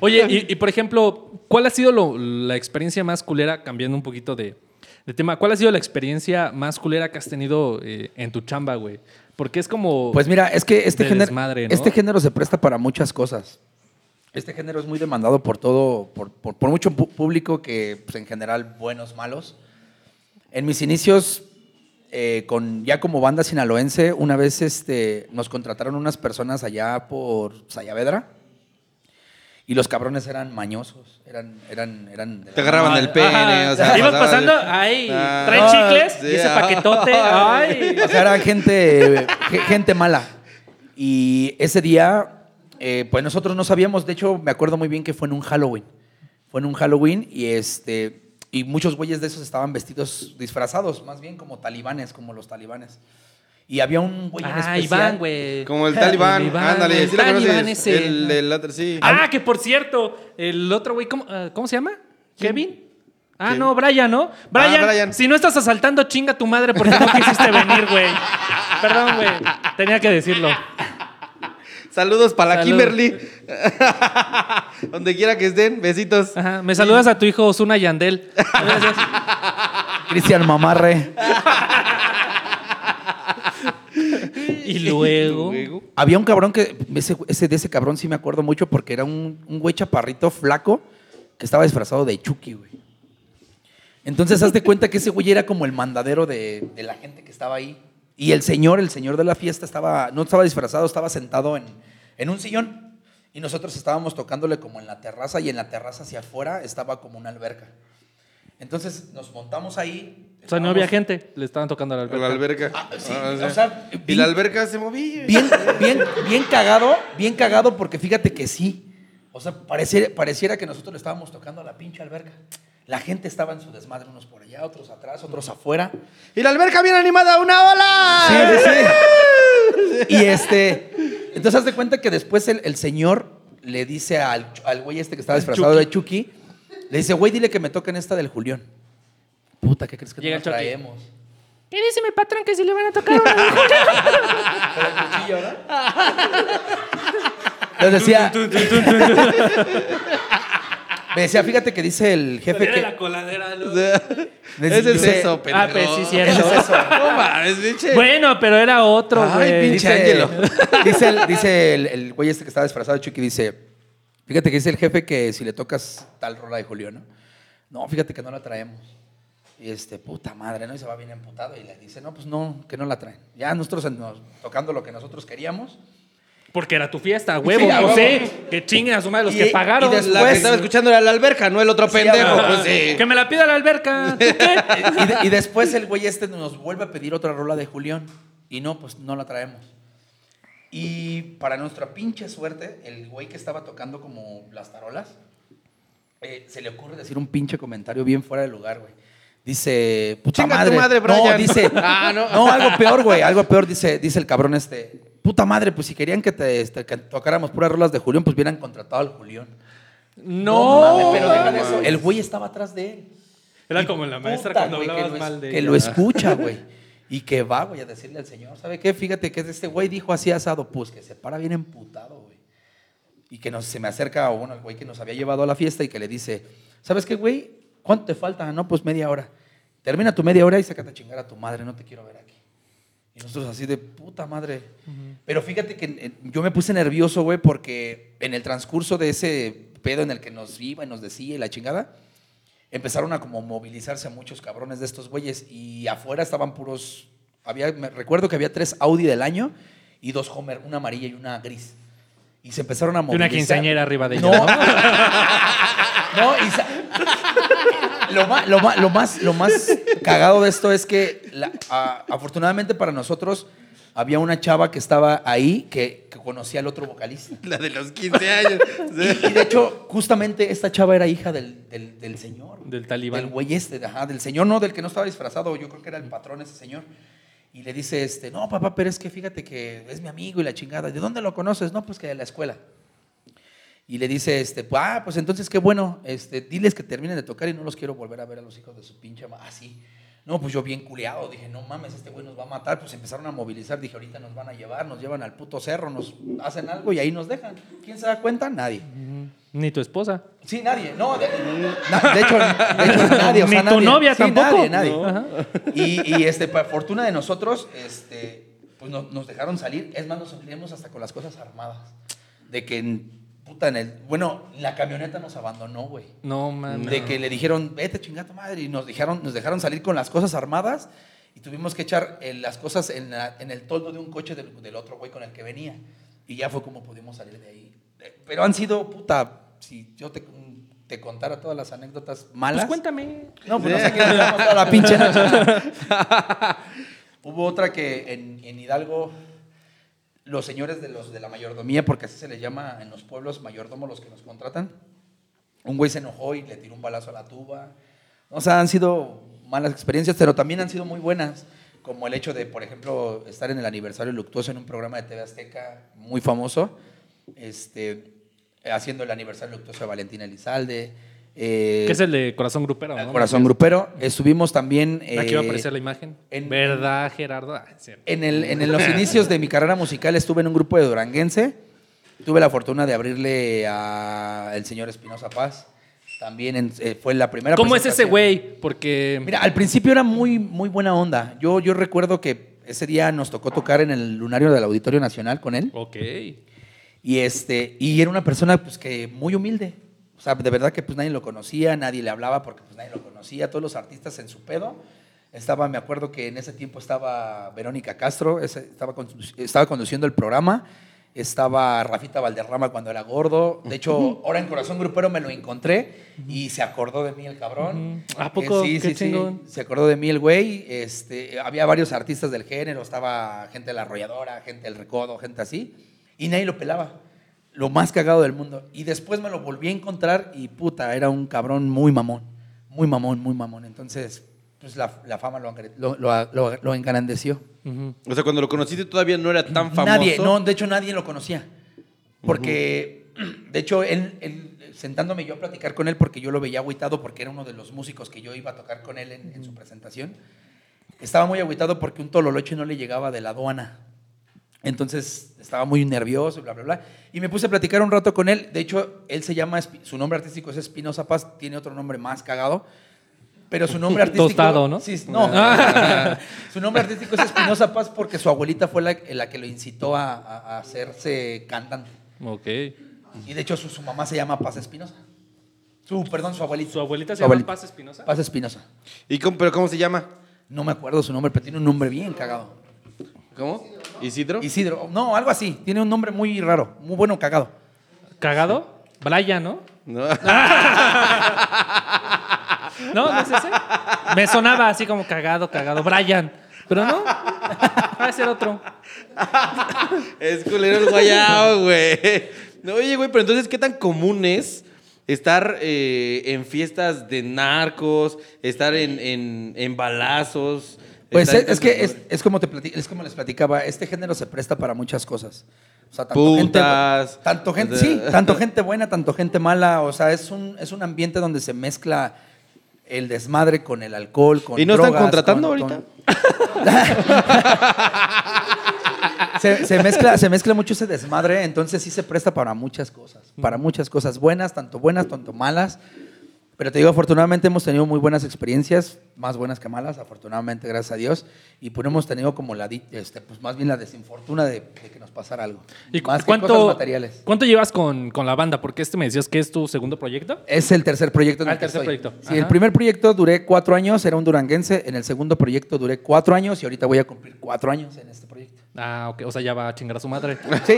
Oye, y, y, por ejemplo, ¿cuál ha sido lo- la experiencia más culera, cambiando un poquito de, de tema, cuál ha sido la experiencia más culera que has tenido eh, en tu chamba, güey? Porque es como... Pues mira, es que este de género, desmadre, ¿no? este género se presta para muchas cosas. Este género es muy demandado por todo, por, por- por mucho público que, pues, en general, buenos, malos. En mis inicios, eh, con, ya como banda sinaloense, una vez este, nos contrataron unas personas allá por Sayavedra y los cabrones eran mañosos, eran, eran, Te agarraban mamada. el pene, Ajá. o sea, Ibas pasando, ay, Ah. trae Ah, chicles sí, y ese paquetote, [laughs] ay. O sea, eran gente, ge- gente mala. Y ese día, eh, pues nosotros no sabíamos, de hecho, me acuerdo muy bien que fue en un Halloween. Fue en un Halloween y este. Y muchos güeyes de esos estaban vestidos, disfrazados, más bien como talibanes, como los talibanes. Y había un güey en Ah, especial. Iván, güey. Como el talibán. El Iván, Ándale, el sí lo talibán conoces. ese. El, el otro, sí. Ah, que por cierto, el otro güey, ¿cómo, ah, ¿cómo se llama? ¿Kevin? Ah, ¿Quién? no, Brian, ¿no? Brian, Ah, Brian. si no estás asaltando, chinga tu madre porque no quisiste venir, güey. [laughs] Perdón, güey. Tenía que decirlo. Saludos para la. Kimberly. [laughs] Donde quiera que estén, besitos. Ajá. Me saludas a tu hijo Osuna Yandel. Gracias. [laughs] Cristian Mamarre. [laughs] Y luego. Había un cabrón que, ese, ese- de ese cabrón sí me acuerdo mucho porque era un, un güey chaparrito flaco que estaba disfrazado de Chucky, güey. Entonces, haz de cuenta que ese güey era como el mandadero de, de la gente que estaba ahí. Y el señor, el señor de la fiesta, estaba, no estaba disfrazado, estaba sentado en, en un sillón. Y nosotros estábamos tocándole como en la terraza y en la terraza hacia afuera estaba como una alberca. Entonces nos montamos ahí. O sea, no había gente. Le estaban tocando a la alberca. la alberca. Ah, sí, Ah, o sea, y bien- la alberca se movía. Bien, bien, bien cagado, bien cagado porque fíjate que sí. O sea, pareciera, pareciera que nosotros le estábamos tocando a la pinche alberca. La gente estaba en su desmadre, unos por allá, otros atrás, otros afuera. Y la alberca bien animada, una ola. Sí, sí, sí. [laughs] Y este, entonces haz de cuenta que después el, el señor le dice al, al güey este que estaba disfrazado de Chucky, le dice, güey, dile que me toquen esta del Julián. Puta, ¿qué crees que Llega no traemos? ¿Qué dice mi patrón que si le van a tocar una [laughs] [laughs] Les decía, me decía, fíjate que dice el jefe que... la coladera, ¿no? [laughs] Ese es eso, pendejo. Ah, pues sí, cierto. Ese es eso. No mames, pinche. Bueno, pero era otro, Ay, güey. pinche Dice, Ángelo. dice, el, dice el, el güey este que estaba disfrazado de Chucky, dice, fíjate que dice el jefe que si le tocas tal rola de Julio, ¿no? No, fíjate que no la traemos. Y este, puta madre, ¿no? Y se va bien emputado y le dice, no, pues no, que no la traen. Ya nosotros nos- tocando lo que nosotros queríamos. Porque era tu fiesta, huevo. Sí, no sé, que chinguen a su madre los Y- que y pagaron. después- La que estaba escuchando era la alberca, no el otro Sí, pendejo. Pues sí. Que me la pida la alberca. [laughs] Y, de- y después el güey este nos vuelve a pedir otra rola de Julián. Y no, pues no la traemos. Y para nuestra pinche suerte, el güey que estaba tocando como las tarolas, eh, se le ocurre decir un pinche comentario bien fuera de lugar, güey. Dice, puta Chinga tu madre. madre, no, Brian. dice, [laughs] Ah, no. no. algo peor, güey, algo peor, dice, dice el cabrón este. Puta madre, pues si querían que, te, este, que tocáramos puras rolas de Julián, pues hubieran contratado al Julián. No. mames, pero deja de eso. El güey estaba atrás de él. Era Y como la maestra puta, cuando güey, hablabas mal de Que ella. lo escucha, güey. Y que va, güey, a decirle al señor, ¿sabe qué? Fíjate que este güey dijo así asado, pues que se para bien emputado, güey. Y que nos, se me acerca, o bueno, el güey que nos había llevado a la fiesta y que le dice, ¿sabes qué, güey? ¿Cuánto te falta? No, pues media hora. Termina tu media hora y sácate a chingar a tu madre, no te quiero ver aquí. Y nosotros así de puta madre. Pero fíjate que eh, yo me puse nervioso, güey, porque en el transcurso de ese pedo en el que nos iba y nos decía y la chingada, empezaron a como movilizarse a muchos cabrones de estos güeyes y afuera estaban puros, había, me recuerdo que había tres Audi del año y dos Homer, una amarilla y una gris. Y se empezaron a Y movilizar. una quinceañera arriba de ella. No, [laughs] ¿no? y sa- [laughs] lo, más, lo, más, lo, más, lo más cagado de esto es que la- a- afortunadamente para nosotros había una chava que estaba ahí que, que conocía al otro vocalista. [laughs] La de los 15 años. [laughs] Y, y de hecho, justamente esta chava era hija del, del- del señor. Del talibán. Del güey este, ajá, del señor, no, del que no estaba disfrazado, yo creo que era el patrón ese señor. Y le dice, este, no, papá, pero es que fíjate que es mi amigo y la chingada. ¿De dónde lo conoces? No, pues que de la escuela. Y le dice, este, pues, ah, pues entonces qué bueno, este, diles que terminen de tocar y no los quiero volver a ver a los hijos de su pinche ma-". Así. No, pues yo bien culeado, dije, no mames, este güey nos va a matar. Pues empezaron a movilizar, dije, ahorita nos van a llevar, nos llevan al puto cerro, nos hacen algo y ahí nos dejan. ¿Quién se da cuenta? Nadie. Ni tu esposa. Sí, nadie. No, de, na- de hecho, de hecho, [laughs] nadie. o Ni tu nadie. novia Sí, tampoco. Nadie, nadie. No. Y, y, este, para fortuna de nosotros, este, pues nos, nos dejaron salir. Es más, nos salíamos hasta con las cosas armadas. De que, puta, en el. Bueno, la camioneta nos abandonó, güey. No, mames. De que le dijeron, vete chinga tu madre. Y nos dejaron, nos dejaron salir con las cosas armadas. Y tuvimos que echar eh, las cosas en, la- en el toldo de un coche del, del otro güey con el que venía. Y ya fue como pudimos salir de ahí. Eh, Pero han sido, puta, si yo te, te contara todas las anécdotas malas. Pues cuéntame. No, pues no sé qué toda la pinche. [laughs] Hubo otra que en, en Hidalgo, los señores de, los, de la mayordomía, porque así se les llama en los pueblos mayordomo los que nos contratan, un güey se enojó y le tiró un balazo a la tuba. O sea, han sido malas experiencias, pero también han sido muy buenas, como el hecho de, por ejemplo, estar en el aniversario luctuoso en un programa de TV Azteca muy famoso, este, haciendo el aniversario luctuoso de Valentina Elizalde. Eh, ¿Qué es el de corazón grupero? ¿no? Corazón Grupero. Estuvimos también Aquí va a eh, aparecer la imagen. en- ¿Verdad, Gerardo? Ah, en, el, en los inicios de mi carrera musical estuve en un grupo de duranguense. Tuve la fortuna de abrirle al señor Espinosa Paz. También en- eh, fue la primera ¿Cómo es ese güey? Porque. Mira, al principio era muy, muy buena onda. Yo, yo recuerdo que ese día nos tocó tocar en el lunario del Auditorio Nacional con él. Ok. Y, este, y era una persona pues, que muy humilde. O sea, de verdad que pues, nadie lo conocía, nadie le hablaba porque pues, nadie lo conocía. Todos los artistas en su pedo. Estaba, me acuerdo que en ese tiempo estaba Verónica Castro, estaba, condu- estaba conduciendo el programa. Estaba Rafita Valderrama cuando era gordo. De hecho, ahora en Corazón Grupero me lo encontré y se acordó de mí el cabrón. ¿A poco? Eh, sí, Qué sí, sí. Se acordó de mí el güey. Este, había varios artistas del género. Estaba gente de la arrolladora, gente del recodo, gente así. Y nadie lo pelaba. Lo más cagado del mundo. Y después me lo volví a encontrar y puta, era un cabrón muy mamón. Muy mamón, muy mamón. Entonces, pues la, la fama lo, lo, lo- engrandeció. O sea, cuando lo conociste todavía no era tan famoso. Nadie, no, de hecho nadie lo conocía. Porque, de hecho, él, él- sentándome yo a platicar con él, porque yo lo veía agüitado, porque era uno de los músicos que yo iba a tocar con él en, en su presentación, estaba muy agüitado porque un tololoche no le llegaba de la aduana. Entonces estaba muy nervioso, bla, bla, bla. Y me puse a platicar un rato con él. De hecho, él se llama, su nombre artístico es Espinosa Paz, tiene otro nombre más cagado. Pero su nombre [laughs] artístico. Tostado, ¿no? Sí, no. [laughs] [laughs] su nombre artístico es Espinosa Paz porque su abuelita fue la, la que lo incitó a, a- a hacerse cantante. Ok. Y de hecho, su, su mamá se llama Paz Espinosa. Su, perdón, su abuelita. ¿Su abuelita se Su llama. Paz Espinosa? Paz Espinosa. ¿Y cómo, pero cómo se llama? No me acuerdo su nombre, pero tiene un nombre bien cagado. ¿Cómo? ¿Isidro? Isidro. No, algo así. Tiene un nombre muy raro. Muy bueno, cagado. ¿Cagado? Brian, ¿no? No. [laughs] ¿No? ¿No es ese? Me sonaba así como cagado, cagado. Brian. Pero no. Va a ser otro. es culero el guayao, güey. No, oye, güey, pero entonces, ¿qué tan común es estar eh, en fiestas de narcos, estar en, en, en balazos? Pues es, que es, es como te plati- es como les platicaba, este género se presta para muchas cosas. O sea, tanto Putas. gente, tanto gente, sí, [laughs] tanto gente buena, tanto gente mala. O sea, es un, es un ambiente donde se mezcla el desmadre con el alcohol, con ¿Y no están contratando con- ahorita? con- [laughs] se, se mezcla, se mezcla mucho ese desmadre, entonces sí se presta para muchas cosas, para muchas cosas buenas, tanto buenas, tanto malas. Pero te digo, afortunadamente hemos tenido muy buenas experiencias, más buenas que malas, afortunadamente, gracias a Dios. Y pues hemos tenido como la, este, pues más bien la desinfortuna de, de que nos pasara algo. ¿Y más que cuánto, cosas materiales. cuánto llevas con, con la banda? Porque este me decías que es tu segundo proyecto. Es el tercer proyecto en Ah, el que tercer estoy. proyecto. Sí, Ajá. el primer proyecto duré cuatro años, era un duranguense. En el segundo proyecto duré cuatro años y ahorita voy a cumplir cuatro años en este proyecto. Ah, ok. O sea, ya va a chingar a su madre. [laughs] Sí.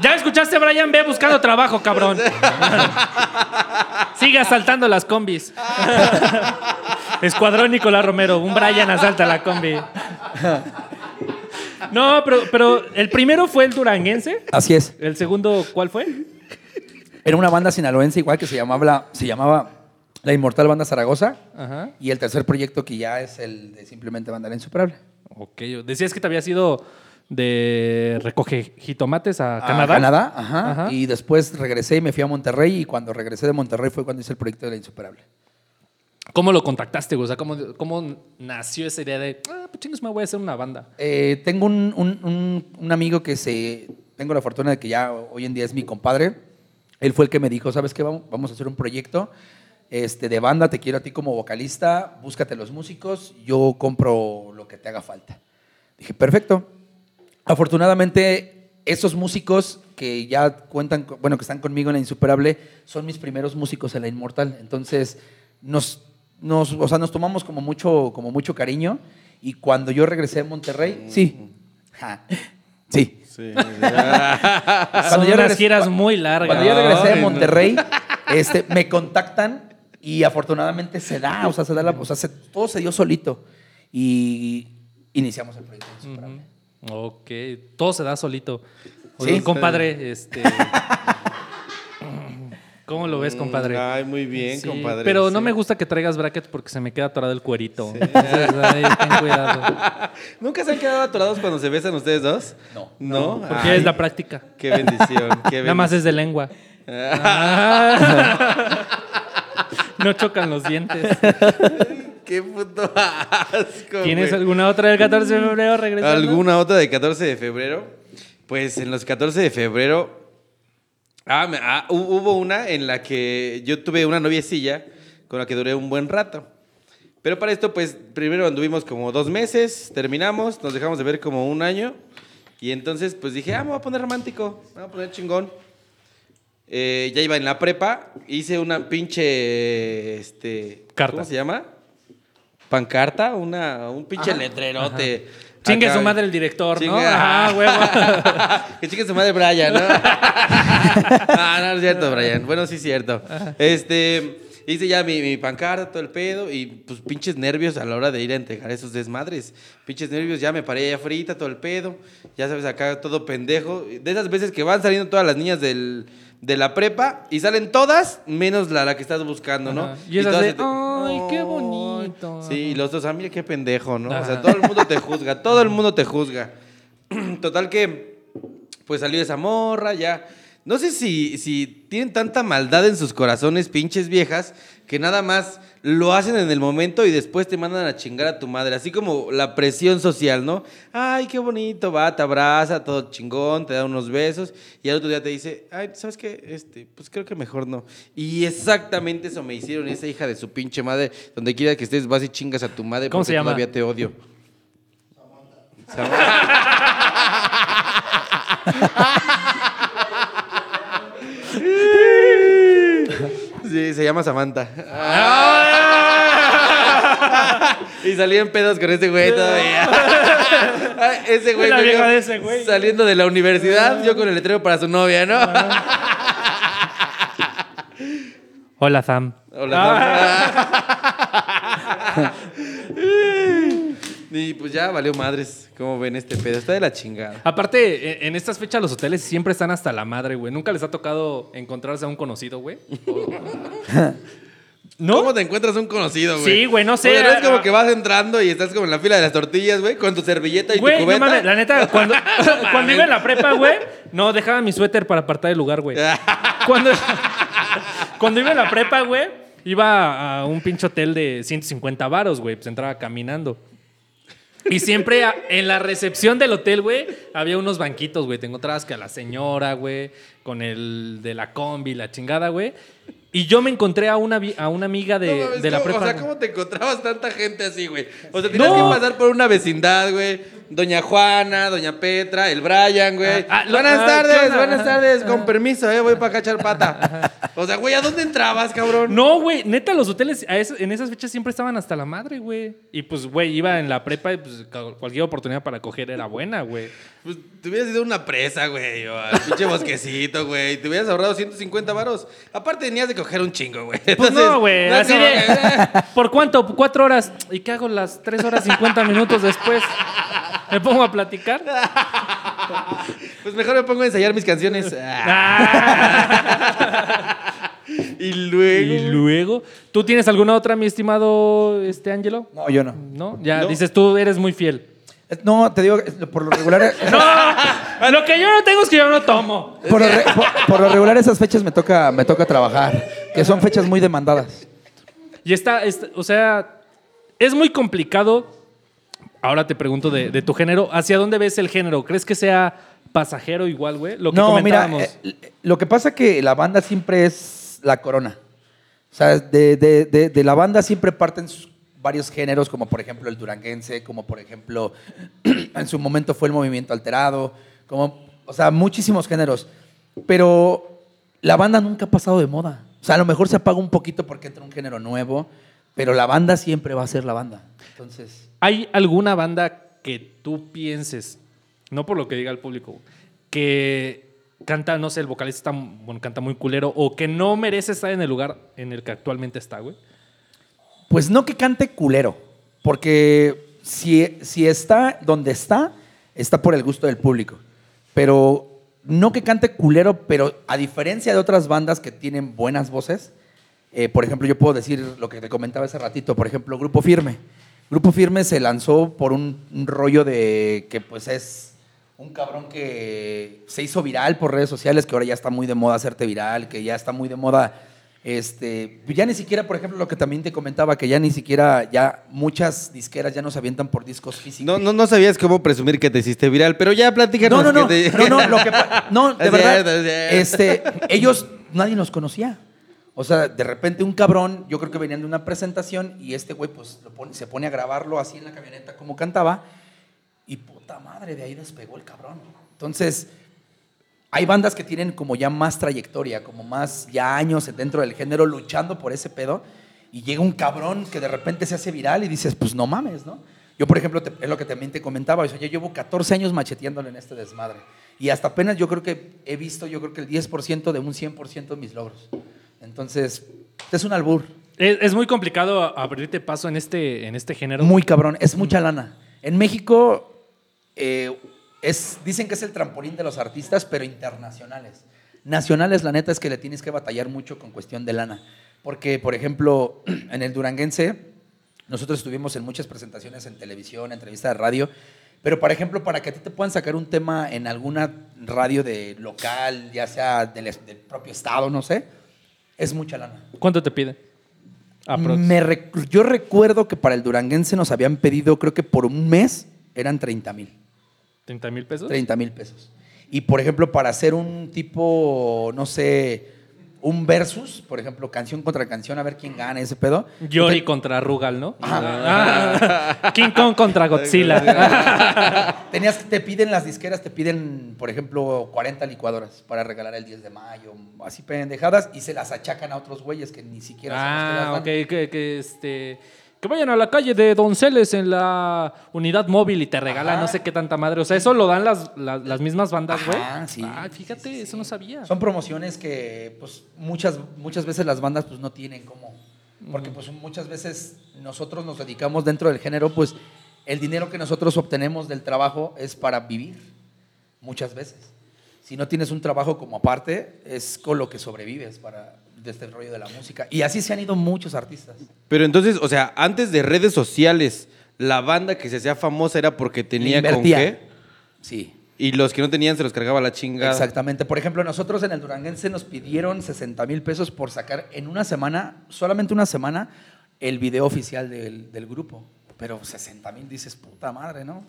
Ya escuchaste, Brian, ve buscando trabajo, cabrón. Sigue asaltando las combis. Escuadrón Nicolás Romero, un Brian asalta la combi. No, pero, pero el primero fue el duranguense. Así es. El segundo, ¿cuál fue? Era una banda sinaloense igual que se llamaba, la- se llamaba La Inmortal Banda Zaragoza. Ajá. Y el tercer proyecto que ya es el de simplemente Banda La Insuperable. Ok. Decías que te había sido de recoge jitomates a A Canadá. Canadá, ajá. Ajá. Y después regresé y me fui a Monterrey. Y cuando regresé de Monterrey fue cuando hice el proyecto de La Insuperable. ¿Cómo lo contactaste, güey? O sea, ¿cómo, cómo nació esa idea de, ah, pues chingas, me voy a hacer una banda? Eh, tengo un, un- un- un amigo que se. Tengo la fortuna de que ya hoy en día es mi compadre. Él fue el que me dijo: ¿Sabes qué? Vamos a hacer un proyecto este, de banda. Te quiero a ti como vocalista. Búscate los músicos. Yo compro lo que te haga falta. Dije: Perfecto. Afortunadamente, esos músicos que ya cuentan, bueno, que están conmigo en la Insuperable, son mis primeros músicos en la Inmortal. Entonces, nos, nos, o sea, nos tomamos como mucho, como mucho cariño. Y cuando yo regresé a Monterrey, sí. Ja. Sí. Sí. [laughs] Son yo unas regresé- giras muy largas. Cuando yo regresé a. Monterrey, este, me contactan y afortunadamente se da, o sea, se da la, o sea, se- todo se dio solito. Y iniciamos el proyecto. Ok, todo se da solito. Sí. Compadre, este. ¿Cómo lo ves, compadre? Ay, muy bien, Sí, compadre. Pero no sí. me gusta que traigas brackets porque se me queda atorado el cuerito. Entonces, ay, ten cuidado. [laughs] ¿Nunca se han quedado atorados cuando se besan ustedes dos? No. ¿No? Porque Ay, es la práctica. Qué bendición. Qué Nada más bendición. es de lengua. [laughs] Ah. [laughs] No chocan los dientes. [laughs] Qué puto asco. ¿Tienes güey. alguna otra del 14 de febrero regresando? ¿Alguna otra de 14 de febrero? Pues en los 14 de febrero. Ah, me- ah, hu- hubo una en la que yo tuve una noviecilla con la que duré un buen rato. Pero para esto, pues primero anduvimos como dos meses, terminamos, nos dejamos de ver como un año. Y entonces, pues dije, ah, me voy a poner romántico, me voy a poner chingón. Eh, ya iba en la prepa, hice una pinche. Este, Carta. ¿Cómo se llama? Pancarta, una, un pinche letrerote. Chingue Acá. su madre el director, ¿no? Chingue- Ah, huevo. [laughs] que chingue su madre Brian, ¿no? [laughs] ah, no, no es cierto, Brian. Bueno, sí es cierto. Este, hice ya mi, mi pancarta, todo el pedo, y pues pinches nervios a la hora de ir a entregar esos desmadres. Pinches nervios, ya me paré allá frita, todo el pedo. Ya sabes, acá todo pendejo. De esas veces que van saliendo todas las niñas del, de la prepa y salen todas, menos la, la que estás buscando, ¿no? Ajá. Y esas de, te- "Ay, qué Ay". bonito. Sí, y los dos, ah, mira qué pendejo, ¿no? O sea, todo el mundo te [laughs] juzga, todo el mundo te juzga. [clears throat] Total que, pues salió esa morra, ya. No sé si, si tienen tanta maldad en sus corazones, pinches viejas, que nada más lo hacen en el momento y después te mandan a chingar a tu madre. Así como la presión social, ¿no? Ay, qué bonito, va, te abraza, todo chingón, te da unos besos. Y al otro día te dice, ay, ¿sabes qué? Este, pues creo que mejor no. Y exactamente eso me hicieron, esa hija de su pinche madre. Donde quiera que estés, vas y chingas a tu madre ¿Cómo porque se llama? todavía te odio. [laughs] Sí, se llama Samantha. [laughs] Y salía en pedos con [laughs] ese güey todavía. Ese güey La me vieja vio de ese güey. Saliendo de la universidad, yo con el letrero para su novia, ¿no? [laughs] Hola, Sam. Hola, Y pues ya valió madres. ¿Cómo ven este pedo? Está de la chingada. Aparte, e- en estas fechas los hoteles siempre están hasta la madre, güey. ¿Nunca les ha tocado encontrarse a un conocido, güey? [laughs] ¿No? ¿Cómo te encuentras un conocido, güey? Sí, güey, no sé. No es como Ah, que vas entrando y estás como en la fila de las tortillas, güey, con tu servilleta y Güey, tu no cubeta. mames, la neta, cuando, [laughs] [laughs] cuando iba en la prepa, güey, no, dejaba mi suéter para apartar el lugar, güey. Cuando, cuando iba en la prepa, güey, iba a un pinche hotel de 150 varos, güey, pues entraba caminando. Y siempre a- en la recepción del hotel, güey, había unos banquitos, güey. Te encontrabas que a la señora, güey, con el de la combi, la chingada, güey. Y yo me encontré a una, a una amiga de, No de la ¿cómo- prepa. O sea, ¿cómo te encontrabas tanta gente así, güey? O sea, tenías No. que pasar por una vecindad, güey. Doña Juana, Doña Petra, el Brian, güey. Ah, ah, lo- buenas ah, tardes, buenas tardes. Con permiso, eh, voy para acá a echar pata. O sea, güey, ¿a dónde entrabas, cabrón? No, güey, neta, los hoteles a en esas fechas siempre estaban hasta la madre, güey. Y pues, güey, iba en la prepa y pues cualquier oportunidad para coger era buena, güey. Pues te hubieras ido a una presa, güey, o al pinche bosquecito, güey. Te hubieras ahorrado 150 varos. Aparte tenías de coger un chingo, güey. Pues Entonces, no, güey, no así de... que- ¿Por cuánto? ¿Cuatro horas? ¿Y qué hago las tres horas 50 minutos después? ¿Me pongo a platicar? [laughs] Pues mejor me pongo a ensayar mis canciones. [laughs] Ah. [laughs] Y luego... y luego, ¿tú tienes alguna otra, mi estimado este Ángelo? No, yo no. ¿No? Ya No. dices, tú eres muy fiel. Es- No, te digo, por lo regular. No, lo que yo no tengo es que yo no tomo. Por lo, re- por- por lo regular esas fechas me toca, me toca trabajar, que son fechas muy demandadas. Y está, está- o sea, es muy complicado. Ahora te pregunto de, de tu género, ¿hacia dónde ves el género? ¿Crees que sea pasajero igual, güey? Lo que no, mira, eh, lo que pasa que la banda siempre es la corona. O sea, de, de- de- de la banda siempre parten sus- varios géneros, como por ejemplo el duranguense, como por ejemplo [clears throat] en su momento fue el movimiento alterado, como, o sea, muchísimos géneros. Pero la banda nunca ha pasado de moda. O sea, a lo mejor se apaga un poquito porque entra un género nuevo, pero la banda siempre va a ser la banda. Entonces, ¿Hay alguna banda que tú pienses, no por lo que diga el público, que canta, no sé, el vocalista canta muy culero o que no merece estar en el lugar en el que actualmente está, güey? Pues no que cante culero, porque si, si está donde está, está por el gusto del público. Pero no que cante culero, pero a diferencia de otras bandas que tienen buenas voces, eh, por ejemplo, yo puedo decir lo que te comentaba hace ratito, por ejemplo, Grupo Firme. Grupo Firme se lanzó por un, un rollo de que pues es un cabrón que se hizo viral por redes sociales, que ahora ya está muy de moda hacerte viral, que ya está muy de moda, este, ya ni siquiera, por ejemplo, lo que también te comentaba, que ya ni siquiera, ya muchas disqueras ya no se avientan por discos físicos. No, no, no sabías cómo presumir que te hiciste viral, pero ya platícanos. No, no, no, que te- no, no, lo que no, [laughs] de verdad, este, ellos, nadie nos conocía. O sea, de repente un cabrón, yo creo que venían de una presentación y este güey pues se pone a grabarlo así en la camioneta como cantaba y puta madre, de ahí despegó el cabrón. Entonces, hay bandas que tienen como ya más trayectoria, como más ya años dentro del género luchando por ese pedo y llega un cabrón que de repente se hace viral y dices, pues no mames, ¿no? Yo, por ejemplo, es lo que también te comentaba, o yo llevo 14 años macheteándole en este desmadre y hasta apenas yo creo que he visto, yo creo que el 10% de un 100% de mis logros. Entonces, es un albur. Es, es muy complicado abrirte paso en este, en este género. Muy cabrón, es mucha lana. En México eh, es, dicen que es el trampolín de los artistas, pero internacionales. Nacionales, la neta, es que le tienes que batallar mucho con cuestión de lana. Porque, por ejemplo, [clears throat] en el Duranguense, nosotros estuvimos en muchas presentaciones en televisión, entrevistas de radio, pero, por ejemplo, para que a ti te puedan sacar un tema en alguna radio de local, ya sea del propio estado, no sé, es mucha lana. ¿Cuánto te pide? Aprox. Me rec- yo recuerdo que para el Duranguense nos habían pedido, creo que por un mes eran 30 mil. ¿30 mil pesos? 30 mil pesos. Y por ejemplo, para hacer un tipo, no sé, un versus, por ejemplo, canción contra canción, a ver quién gana ese pedo. Yori contra Rugal, ¿no? Ah, King Kong contra Godzilla. [laughs] Tenías, te piden las disqueras, te piden, por ejemplo, 40 licuadoras para regalar el 10 de mayo, así pendejadas, y se las achacan a otros güeyes que ni siquiera ah, ok, que, que, este... que vayan a la calle de Donceles en la unidad móvil y te regalan no sé qué tanta madre. O sea, eso lo dan las, las, las mismas bandas, güey. Ajá, sí. Ah, fíjate, eso no sabía. Son promociones que pues muchas, muchas veces las bandas pues no tienen como. Porque pues muchas veces nosotros nos dedicamos dentro del género, pues el dinero que nosotros obtenemos del trabajo es para vivir. Muchas veces. Si no tienes un trabajo como aparte, es con lo que sobrevives para de este rollo de la música. Y así se han ido muchos artistas. Pero entonces, o sea, antes de redes sociales, la banda que se hacía famosa era porque tenía con qué. Sí. Y los que no tenían se los cargaba la chingada. Exactamente. Por ejemplo, nosotros en el Duranguense nos pidieron 60 mil pesos por sacar en una semana, solamente una semana, el video oficial del, del grupo. Pero 60 mil dices, puta madre, ¿no?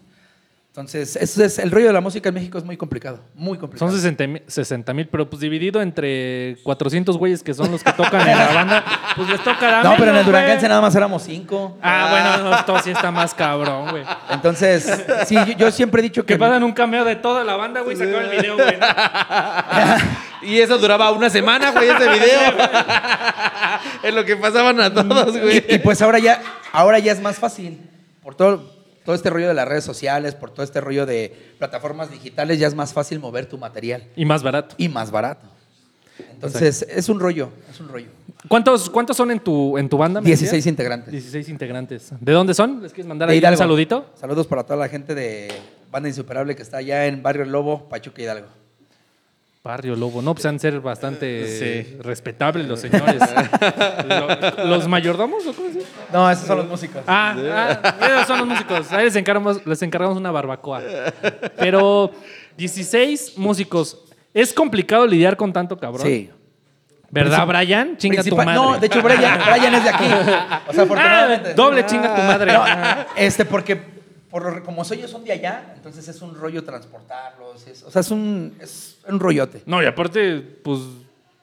Entonces, eso es, el rollo de la música en México es muy complicado, muy complicado. Son 60 mil, pero pues dividido entre 400 güeyes que son los que tocan en la banda, pues les toca a no, pero en el Duranguense nada más éramos cinco. Ah, bueno, no, esto sí está más cabrón, güey. Entonces, sí, yo, yo siempre he dicho que... Que pasan un cameo de toda la banda, güey, acaba el video, güey. ¿no? [laughs] Y eso duraba una semana, güey, ese video. es lo que pasaban a todos, güey. Y, y pues ahora ya, ahora ya es más fácil. Por todo, todo este rollo de las redes sociales, por todo este rollo de plataformas digitales, ya es más fácil mover tu material. Y más barato. Y más barato. Entonces, es un rollo, es un rollo. ¿Cuántos, ¿Cuántos son en tu, en tu banda? me 16 decías? integrantes. 16 integrantes. ¿De dónde son? ¿Les quieres mandar ahí un saludito? Saludos para toda la gente de Banda Insuperable que está allá en Barrio Lobo, Pachuca Hidalgo. Barrio Lobo. No, pues han de ser bastante Sí. respetables los señores. [laughs] Lo- ¿Los mayordomos o cómo se? No, esos son los músicos. Ah, ah, esos son los músicos. Ahí les encargamos, les encargamos una barbacoa. Pero 16 músicos. Es complicado lidiar con tanto cabrón. Sí. ¿Verdad, Brian? Chinga tu madre. No, de hecho, Brian, Brian es de aquí. O sea, afortunadamente. Ah, doble chinga tu madre. No, Ah. este, porque por lo- como ellos son de allá, entonces es un rollo transportarlos. o sea, es un, es un rollote. No, y aparte, pues,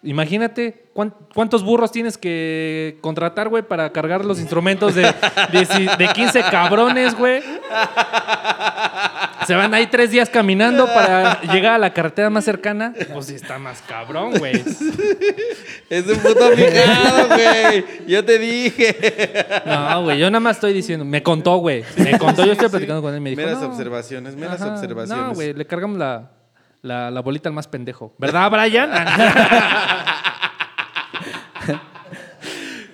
imagínate cuán- cuántos burros tienes que contratar, güey, para cargar los instrumentos de, de, de 15 cabrones, güey. Se van ahí tres días caminando [laughs] para llegar a la carretera más cercana. Pues sí, está más cabrón, güey. Es un puto picado, güey. Yo te dije. No, güey, yo nada más estoy diciendo. Me contó, güey. Me contó, yo estoy platicando con él. Me dijo, Meras no. observaciones, meras Ajá, observaciones. No, güey, le cargamos la, la, la bolita al más pendejo. ¿Verdad, Brian? [laughs]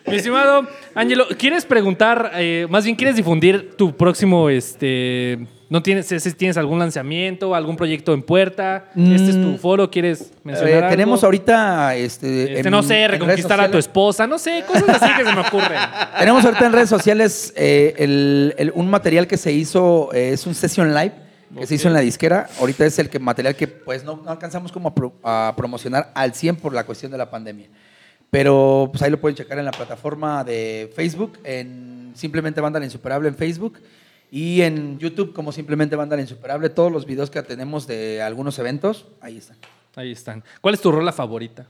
Mi estimado Ángelo, ¿quieres preguntar, eh, más bien quieres difundir tu próximo, este, no tienes, tienes algún lanzamiento, algún proyecto en puerta? Este es tu Mm, foro, ¿quieres mencionar Eh, algo? tenemos ahorita. Este, Este, en- no sé, reconquistar a tu esposa, no sé, cosas así que se me ocurren. [laughs] Tenemos ahorita en redes sociales eh, el- el- un material que se hizo, eh, es un session live que se hizo en la disquera. Ahorita es el que, material que pues no, no alcanzamos como a, pro- a promocionar al 100 por la cuestión de la pandemia. Pero pues ahí lo pueden checar en la plataforma de Facebook, en simplemente Banda La Insuperable en Facebook y en YouTube como simplemente Banda La Insuperable. Todos los videos que tenemos de algunos eventos, ahí están. Ahí están. ¿Cuál es tu rola favorita?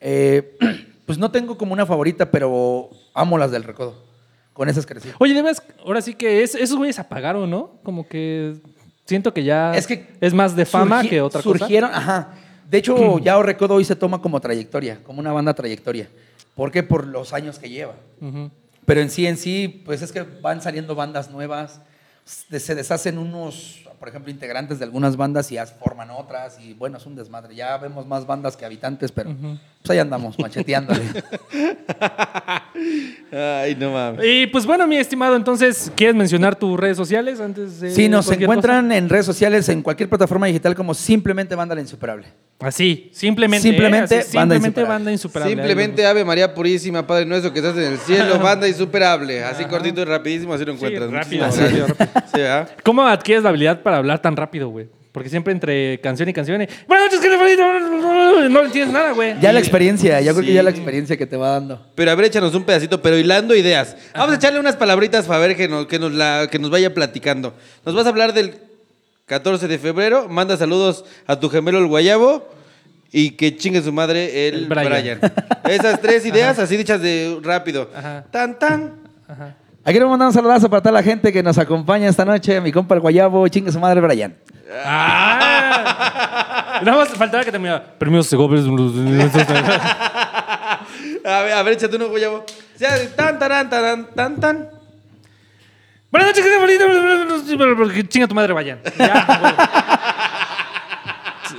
Eh, [clears throat] pues no tengo como una favorita, pero amo las del recodo. Con esas crecí. Oye, de veras, ahora sí que es- esos güeyes apagaron, ¿no? Como que siento que ya Es que es más de fama surgi- que otra cosa. surgieron, ajá. De hecho, [clears throat] ya O Recodo hoy se toma como trayectoria, como una banda trayectoria. ¿Por qué? Por los años que lleva. Pero en sí, en sí, pues es que van saliendo bandas nuevas, se deshacen unos, por ejemplo, integrantes de algunas bandas y ya forman otras y bueno, es un desmadre. Ya vemos más bandas que habitantes, pero pues ahí andamos, macheteándole. [laughs] Ay, no mames. Y pues bueno, mi estimado, entonces, ¿quieres mencionar tus redes sociales antes de Sí, nos encuentran en redes sociales, en cualquier plataforma digital como simplemente Banda La Insuperable. Así, simplemente. Simplemente ¿eh? Así, Banda simplemente Insuperable. banda insuperable. Simplemente Ave María Purísima, Padre nuestro que estás en el cielo, [laughs] banda insuperable. Así cortito y rapidísimo, así lo encuentras. rápido, Muchísimas rápido, gracias. Sí, ¿verdad? ¿Cómo adquieres la habilidad para hablar tan rápido, güey? Porque siempre entre canción y canción. y, Buenas noches, no entiendes nada, güey. Ya la experiencia, yo creo que ya la experiencia que te va dando. Pero a ver, échanos un pedacito, pero hilando ideas. Vamos a echarle unas palabritas para ver que nos, que nos, la, que nos vaya platicando. Nos vas a hablar del 14 de febrero. Manda saludos a tu gemelo el guayabo y que chingue su madre el, El Brian. Brian. Esas tres [laughs] ideas, así dichas de rápido. Ajá. Tan, tan. Ajá. Aquí le mandamos un saludazo para toda la gente que nos acompaña esta noche, mi compa el Guayabo, chingue su madre Brian. Ah. Nada más faltaba que terminara. Permiso, se gobres. [laughs] A ver, a ver, échate uno guayabo. Tan, tarán, tarán, tan, tan. Buenas noches, gente. Chinga tu madre, vayan. Ya, [laughs]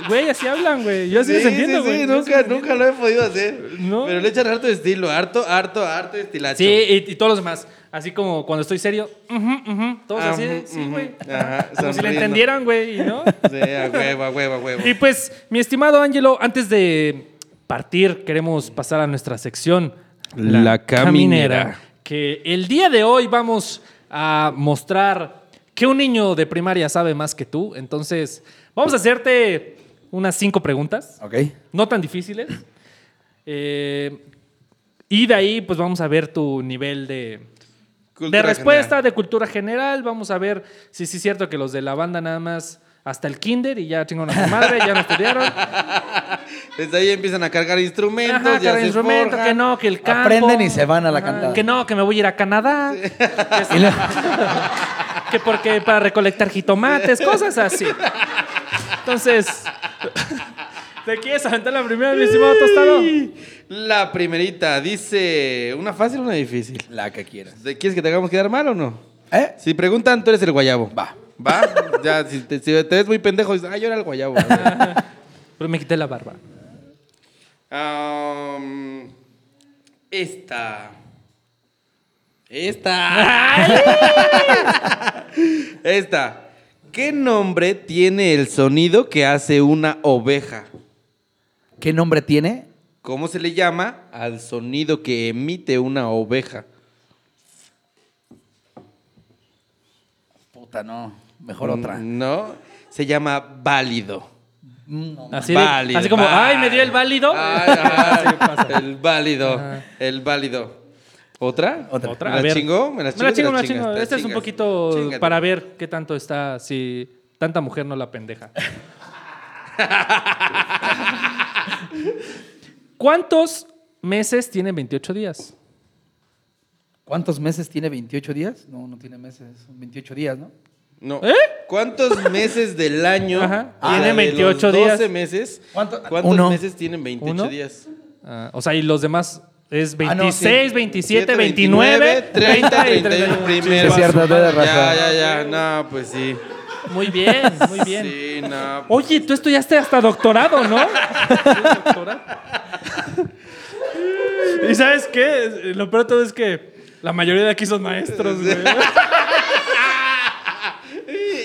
güey. Así hablan, güey. Yo así Sí, les entiendo, sí, sí, güey. Así nunca, nunca lo he podido hacer. No. Pero le echan harto estilo, harto, harto, harto estilacho. Sí, y, y todos los demás. Así como cuando estoy serio. ujú, ujú, todos Ah, así. Sí, güey. Ajá, Como si le entendieran, güey, ¿no? Sí, a huevo, a huevo, a huevo. Y pues, mi estimado Ángelo, antes de partir, queremos pasar a nuestra sección. La caminera. Que el día de hoy vamos a mostrar que un niño de primaria sabe más que tú. Entonces, vamos a hacerte unas cinco preguntas, Ok. no tan difíciles. Eh, y de ahí, pues vamos a ver tu nivel de, Cultura de respuesta, general. de cultura general. Vamos a ver si sí es cierto que los de la banda nada más hasta el kinder y ya chingaron a su madre, ya no estudiaron. [laughs] Desde ahí empiezan a cargar instrumentos, Ajá, ya se instrumento, forjan. que no, que el campo. Aprenden y se van a la Ajá, cantada. Que no, que me voy a ir a Canadá. Que, lo- [laughs] que porque para recolectar jitomates, cosas así. Entonces, [laughs] ¿te quieres aventar la primera, mi estimado tostado? La primerita dice, ¿una fácil o una difícil? La que quieras. ¿De- ¿Quieres que te hagamos quedar mal o no? ¿Eh? Si preguntan, tú eres el guayabo. Va. ¿Va? ya, si te, si te ves muy pendejo, dices, ah, yo era el guayabo. [laughs] Pero me quité la barba. Um, esta. Esta. [laughs] esta. ¿Qué nombre tiene el sonido que hace una oveja? ¿Qué nombre tiene? ¿Cómo se le llama al sonido que emite una oveja? Puta, no. Mejor otra. No, se llama válido. Así, de- válido. así como, ay, me dio el válido. Ay, ay, [laughs] el válido. El válido. ¿Otra? Otra. Otra. ¿Me A la ver. chingó? ¿Me la Me la chingo? chingo, ¿Te me la chingo. ¿Te Este es un poquito Chíngate. para ver qué tanto está, si tanta mujer no la pendeja. ¿Cuántos meses tienen 28 días? ¿Cuántos meses tiene 28 días? No, no tiene meses. Son 28 días, ¿no? No. ¿Eh? ¿Cuántos meses del año Ajá. Ah, Tiene de 28 los días. 12 meses. ¿Cuánto? ¿Cuántos Uno. meses tienen 28 ¿Uno? días? Ah, o sea, y los demás es Ah, no, 26, sí. 27, 29, 30, 30 y 31 31. primero. es cierto, razón. Ya, ya, ya. No, pues sí. Muy bien, muy bien. Sí, no. Oye, tú estudiaste hasta doctorado, ¿no? [laughs] Sí, doctorado. [laughs] ¿Y sabes qué? Lo peor de todo es que la mayoría de aquí son maestros, güey.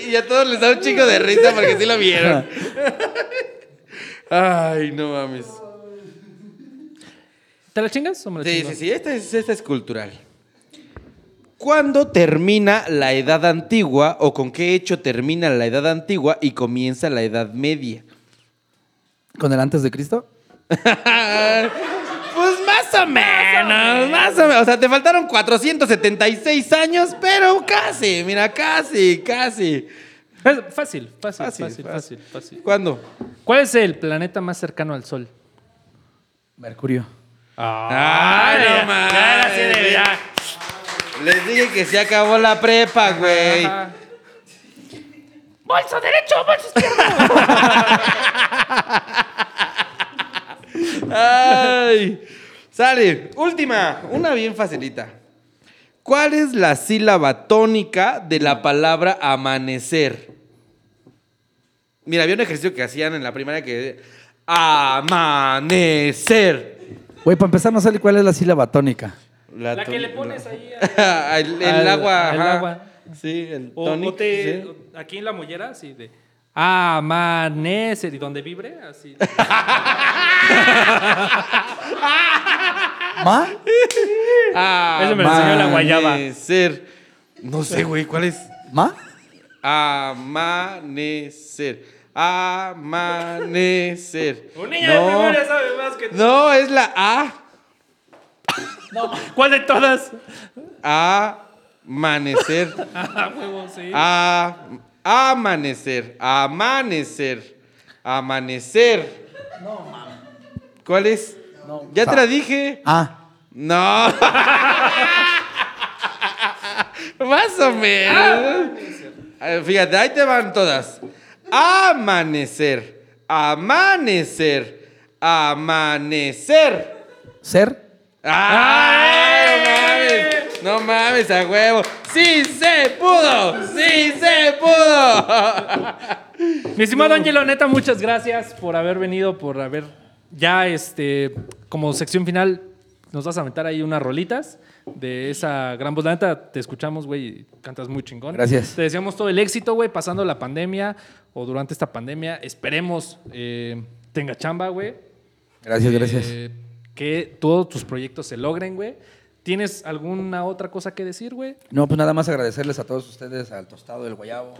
Y a todos les da un chico de risa porque sí lo vieron. [laughs] Ay, no mames. ¿Te la chingas o me la Sí, chingo? sí, sí, esta es, esta es cultural. ¿Cuándo termina la edad antigua o con qué hecho termina la edad antigua y comienza la edad media? ¿Con el antes de Cristo? [laughs] Pues más o menos, más o menos. O sea, te faltaron 476 años, pero casi, mira, casi, casi. Fácil, fácil, fácil, fácil. fácil. ¿Cuándo? ¿Cuál es el planeta más cercano al Sol? Mercurio. Ay, no mames. Les dije que se acabó la prepa, güey. Ajá. Bolso derecho, bolso izquierdo. [laughs] Ay. Sale. Última. Una bien facilita. ¿Cuál es la sílaba tónica de la palabra amanecer? Mira, había un ejercicio que hacían en la primaria que... Amanecer. Güey, para empezar, no sé cuál es la sílaba tónica. La que le pones ahí. [laughs] el, el Al- agua. al ajá. agua. Sí, el O, tónico. o te- sí. aquí en la mollera, así de amanecer y donde vibre, así. [laughs] ¿Ma? Eso me lo enseñó la guayaba. Amanecer. No sé, güey, ¿cuál es? ¿Ma? Amanecer. Amanecer. [laughs] Un niño de no, primaria sabe más que tú. no, es la A. ¿Cuál de todas? Amanecer. [laughs] Ah, huevo, sí. A, amanecer. Amanecer. Amanecer. No, mames. ¿Cuál es? ya te la dije. Ah. No. [laughs] Más o menos. Eh, Fíjate, ahí te van todas. Amanecer. Amanecer. Amanecer. ¿Ser? ¡Ay! No mames, no mames, a huevo. ¡Sí se pudo! ¡Sí se pudo! [laughs] Mi estimado Ángelo, neta, muchas gracias por haber venido, por haber ya, este, como sección final, nos vas a aventar ahí unas rolitas de esa gran voz. La neta, te escuchamos, güey, y cantas muy chingón. Gracias. Te deseamos todo el éxito, güey, pasando la pandemia o durante esta pandemia. Esperemos eh, tenga chamba, güey. Gracias, gracias. Eh, que todos tus proyectos se logren, güey. ¿Tienes alguna otra cosa que decir, güey? No, pues nada más agradecerles a todos ustedes, al Tostado del Guayabo,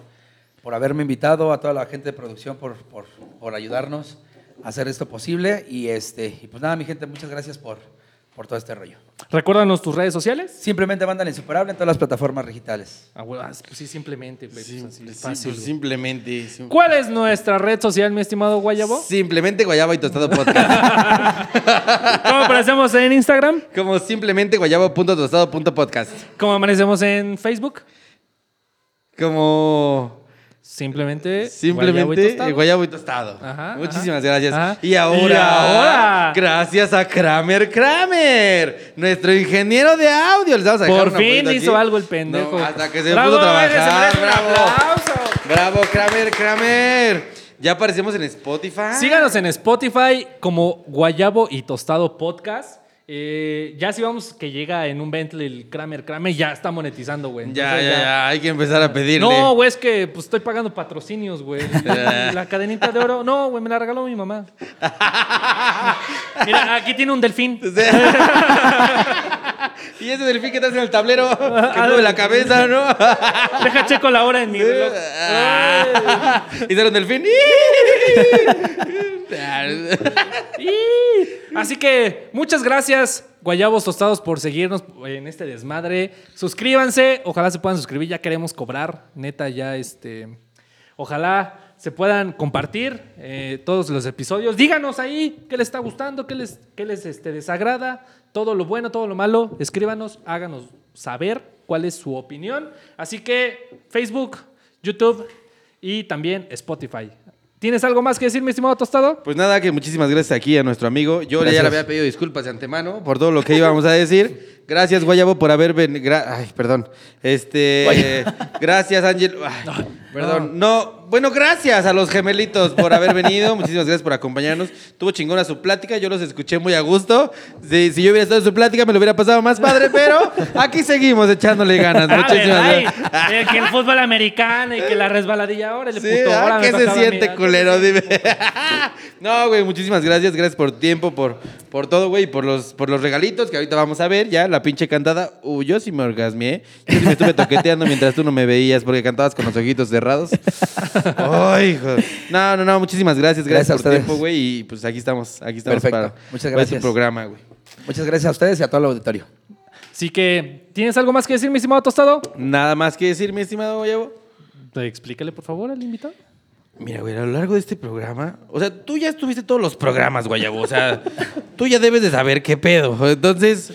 por haberme invitado, a toda la gente de producción por, por, por ayudarnos a hacer esto posible. Y, este, y pues nada, mi gente, muchas gracias por, por todo este rollo. Recuérdanos tus redes sociales. Simplemente mandan insuperable en todas las plataformas digitales. Ah, güey, ah, pues sí, simplemente, pues así, sí, fácil, pues simplemente. sim- ¿Cuál es nuestra red social, mi estimado Guayabo? Simplemente Guayabo y Tostado Podcast. [laughs] ¿Cómo aparecemos en Instagram? Como simplemente guayabo.tostado.podcast. ¿Cómo amanecemos en Facebook? Como Simplemente. Simplemente. Guayabo y Tostado. Ajá, Muchísimas ajá. gracias. Ajá. Y ahora, Y ahora. gracias a Kramer Kramer, nuestro ingeniero de audio. Les vamos a Por fin hizo aquí. algo el pendejo. No, hasta que se Bravo, se trabajar. un Bravo. Bravo, Kramer Kramer. Ya aparecemos en Spotify. Síganos en Spotify como Guayabo y Tostado Podcast. Eh, ya si vamos que llega en un Bentley el Kramer Kramer, ya está monetizando, güey. Ya, ya, ya. Hay que empezar a pedirle. No, güey, es que pues, estoy pagando patrocinios, güey. [laughs] la cadenita de oro. No, güey, me la regaló mi mamá. [laughs] Mira, aquí tiene un delfín. [laughs] [laughs] y ese delfín que estás en el tablero, [laughs] que mueve la cabeza, ¿no? [laughs] Deja checo la hora en mi reloj. y sale un delfín. Así que muchas gracias, Guayabos Tostados, por seguirnos en este desmadre. Suscríbanse, ojalá se puedan suscribir, ya queremos cobrar, neta, ya este. Ojalá se puedan compartir eh, todos los episodios. Díganos ahí qué les está gustando, qué les, qué les este, desagrada, todo lo bueno, todo lo malo. Escríbanos, háganos saber cuál es su opinión. Así que Facebook, YouTube y también Spotify. ¿Tienes algo más que decir, mi estimado Tostado? Pues nada, que muchísimas gracias aquí a nuestro amigo. Yo ya le había pedido disculpas de antemano por todo lo que íbamos a decir. Gracias, Guayabo, por haber venido. Ay, perdón. Este. gracias, Ángel. Ay, perdón. No. bueno, gracias a los gemelitos por haber venido. [laughs] Muchísimas gracias por acompañarnos. Tuvo chingona su plática. Yo los escuché muy a gusto. Si, si yo hubiera estado en su plática, me lo hubiera pasado más padre, [laughs] pero aquí seguimos echándole ganas. Ah, Muchísimas gracias. Eh, que el fútbol americano y que la resbaladilla ahora Sí, puto. ah, ahora ¿Qué se siente, ah, culero? Dime. [laughs] no, güey, muchísimas gracias. Gracias por tu tiempo, por, por todo, güey, y por los, por los regalitos que ahorita vamos a ver. Ya, la pinche cantada. Uh, yo sí me orgasmeé. Yo sí me estuve toqueteando mientras tú no me veías porque cantabas con los ojitos cerrados. [laughs] Ay, hijo. No, no, no, muchísimas gracias. Gracias Gracias, a por ustedes. tiempo, güey. Y pues aquí estamos, aquí estamos Perfecto. para, Muchas para gracias. este programa, güey. Muchas gracias a ustedes y a todo el auditorio. Así que, ¿tienes algo más que decir, mi estimado Tostado? Nada más que decir, mi estimado Guayabo. Explícale, por favor, al invitado. Mira, güey, a lo largo de este programa, o sea, tú ya estuviste todos los programas, Guayabo, o sea, [laughs] tú ya debes de saber qué pedo. Entonces,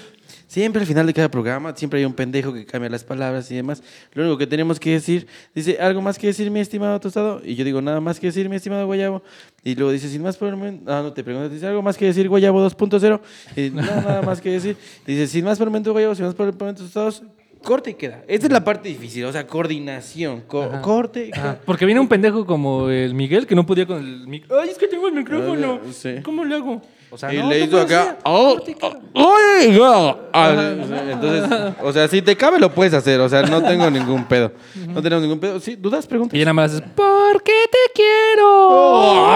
siempre al final de cada programa, siempre hay un pendejo que cambia las palabras y demás. Lo único que tenemos que decir, dice, ¿algo más que decir, mi estimado Tostado? Y yo digo, nada más que decir, mi estimado Guayabo. Y luego dice, sin más por el momento, ah, no te preguntas, dice, ¿algo más que decir, Guayabo 2.0? Y no, nada más que decir. Dice, sin más por el momento, Guayabo, sin más por el momento, Tostados. Corte y queda. Esta es la parte difícil, o sea, coordinación. co- corte y queda. Porque viene un pendejo como el Miguel que no podía con el micrófono. Ay, es que tengo el micrófono. Sí. ¿Cómo le hago? O sea, y no, le no hizo acá. "Oh, Corte y queda. ¡Ay, no! Ah, Entonces, o sea, si te cabe lo puedes hacer. O sea, no tengo ningún pedo. No tenemos ningún pedo. Sí, dudas, preguntas. Y nada más es, ¿por qué te quiero?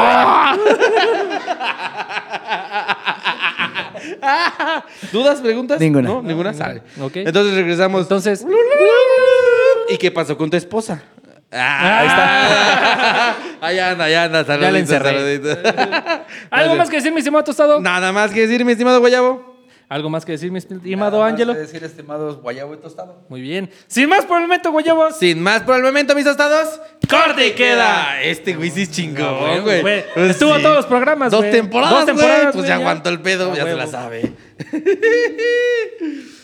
[laughs] ¿Dudas, preguntas? Ninguna. No, ninguna. Sale. Ok. Entonces regresamos. Entonces, ¿Y qué pasó con tu esposa? Ah. ahí está. Ahí anda, ahí anda. Ya Saluditos, encerré. saluditos. ¿algo más que decir, mi estimado Tostado? Nada más que decir, mi estimado Guayabo. ¿Algo más que decir, mi estimado Nada más Ángelo? que decir, estimados Guayabo y Tostado. Muy bien. Sin más por el momento, Guayabos. Sin más por el momento, mis tostados. ¡Corte y queda! Este güey sí es Ah, chingón, güey, güey. güey. Pues Estuvo sí. todos los programas, Dos güey. temporadas, Dos temporadas, güey. Pues güey, ya ya. aguantó el pedo, Ah, ya se la sabe. [laughs]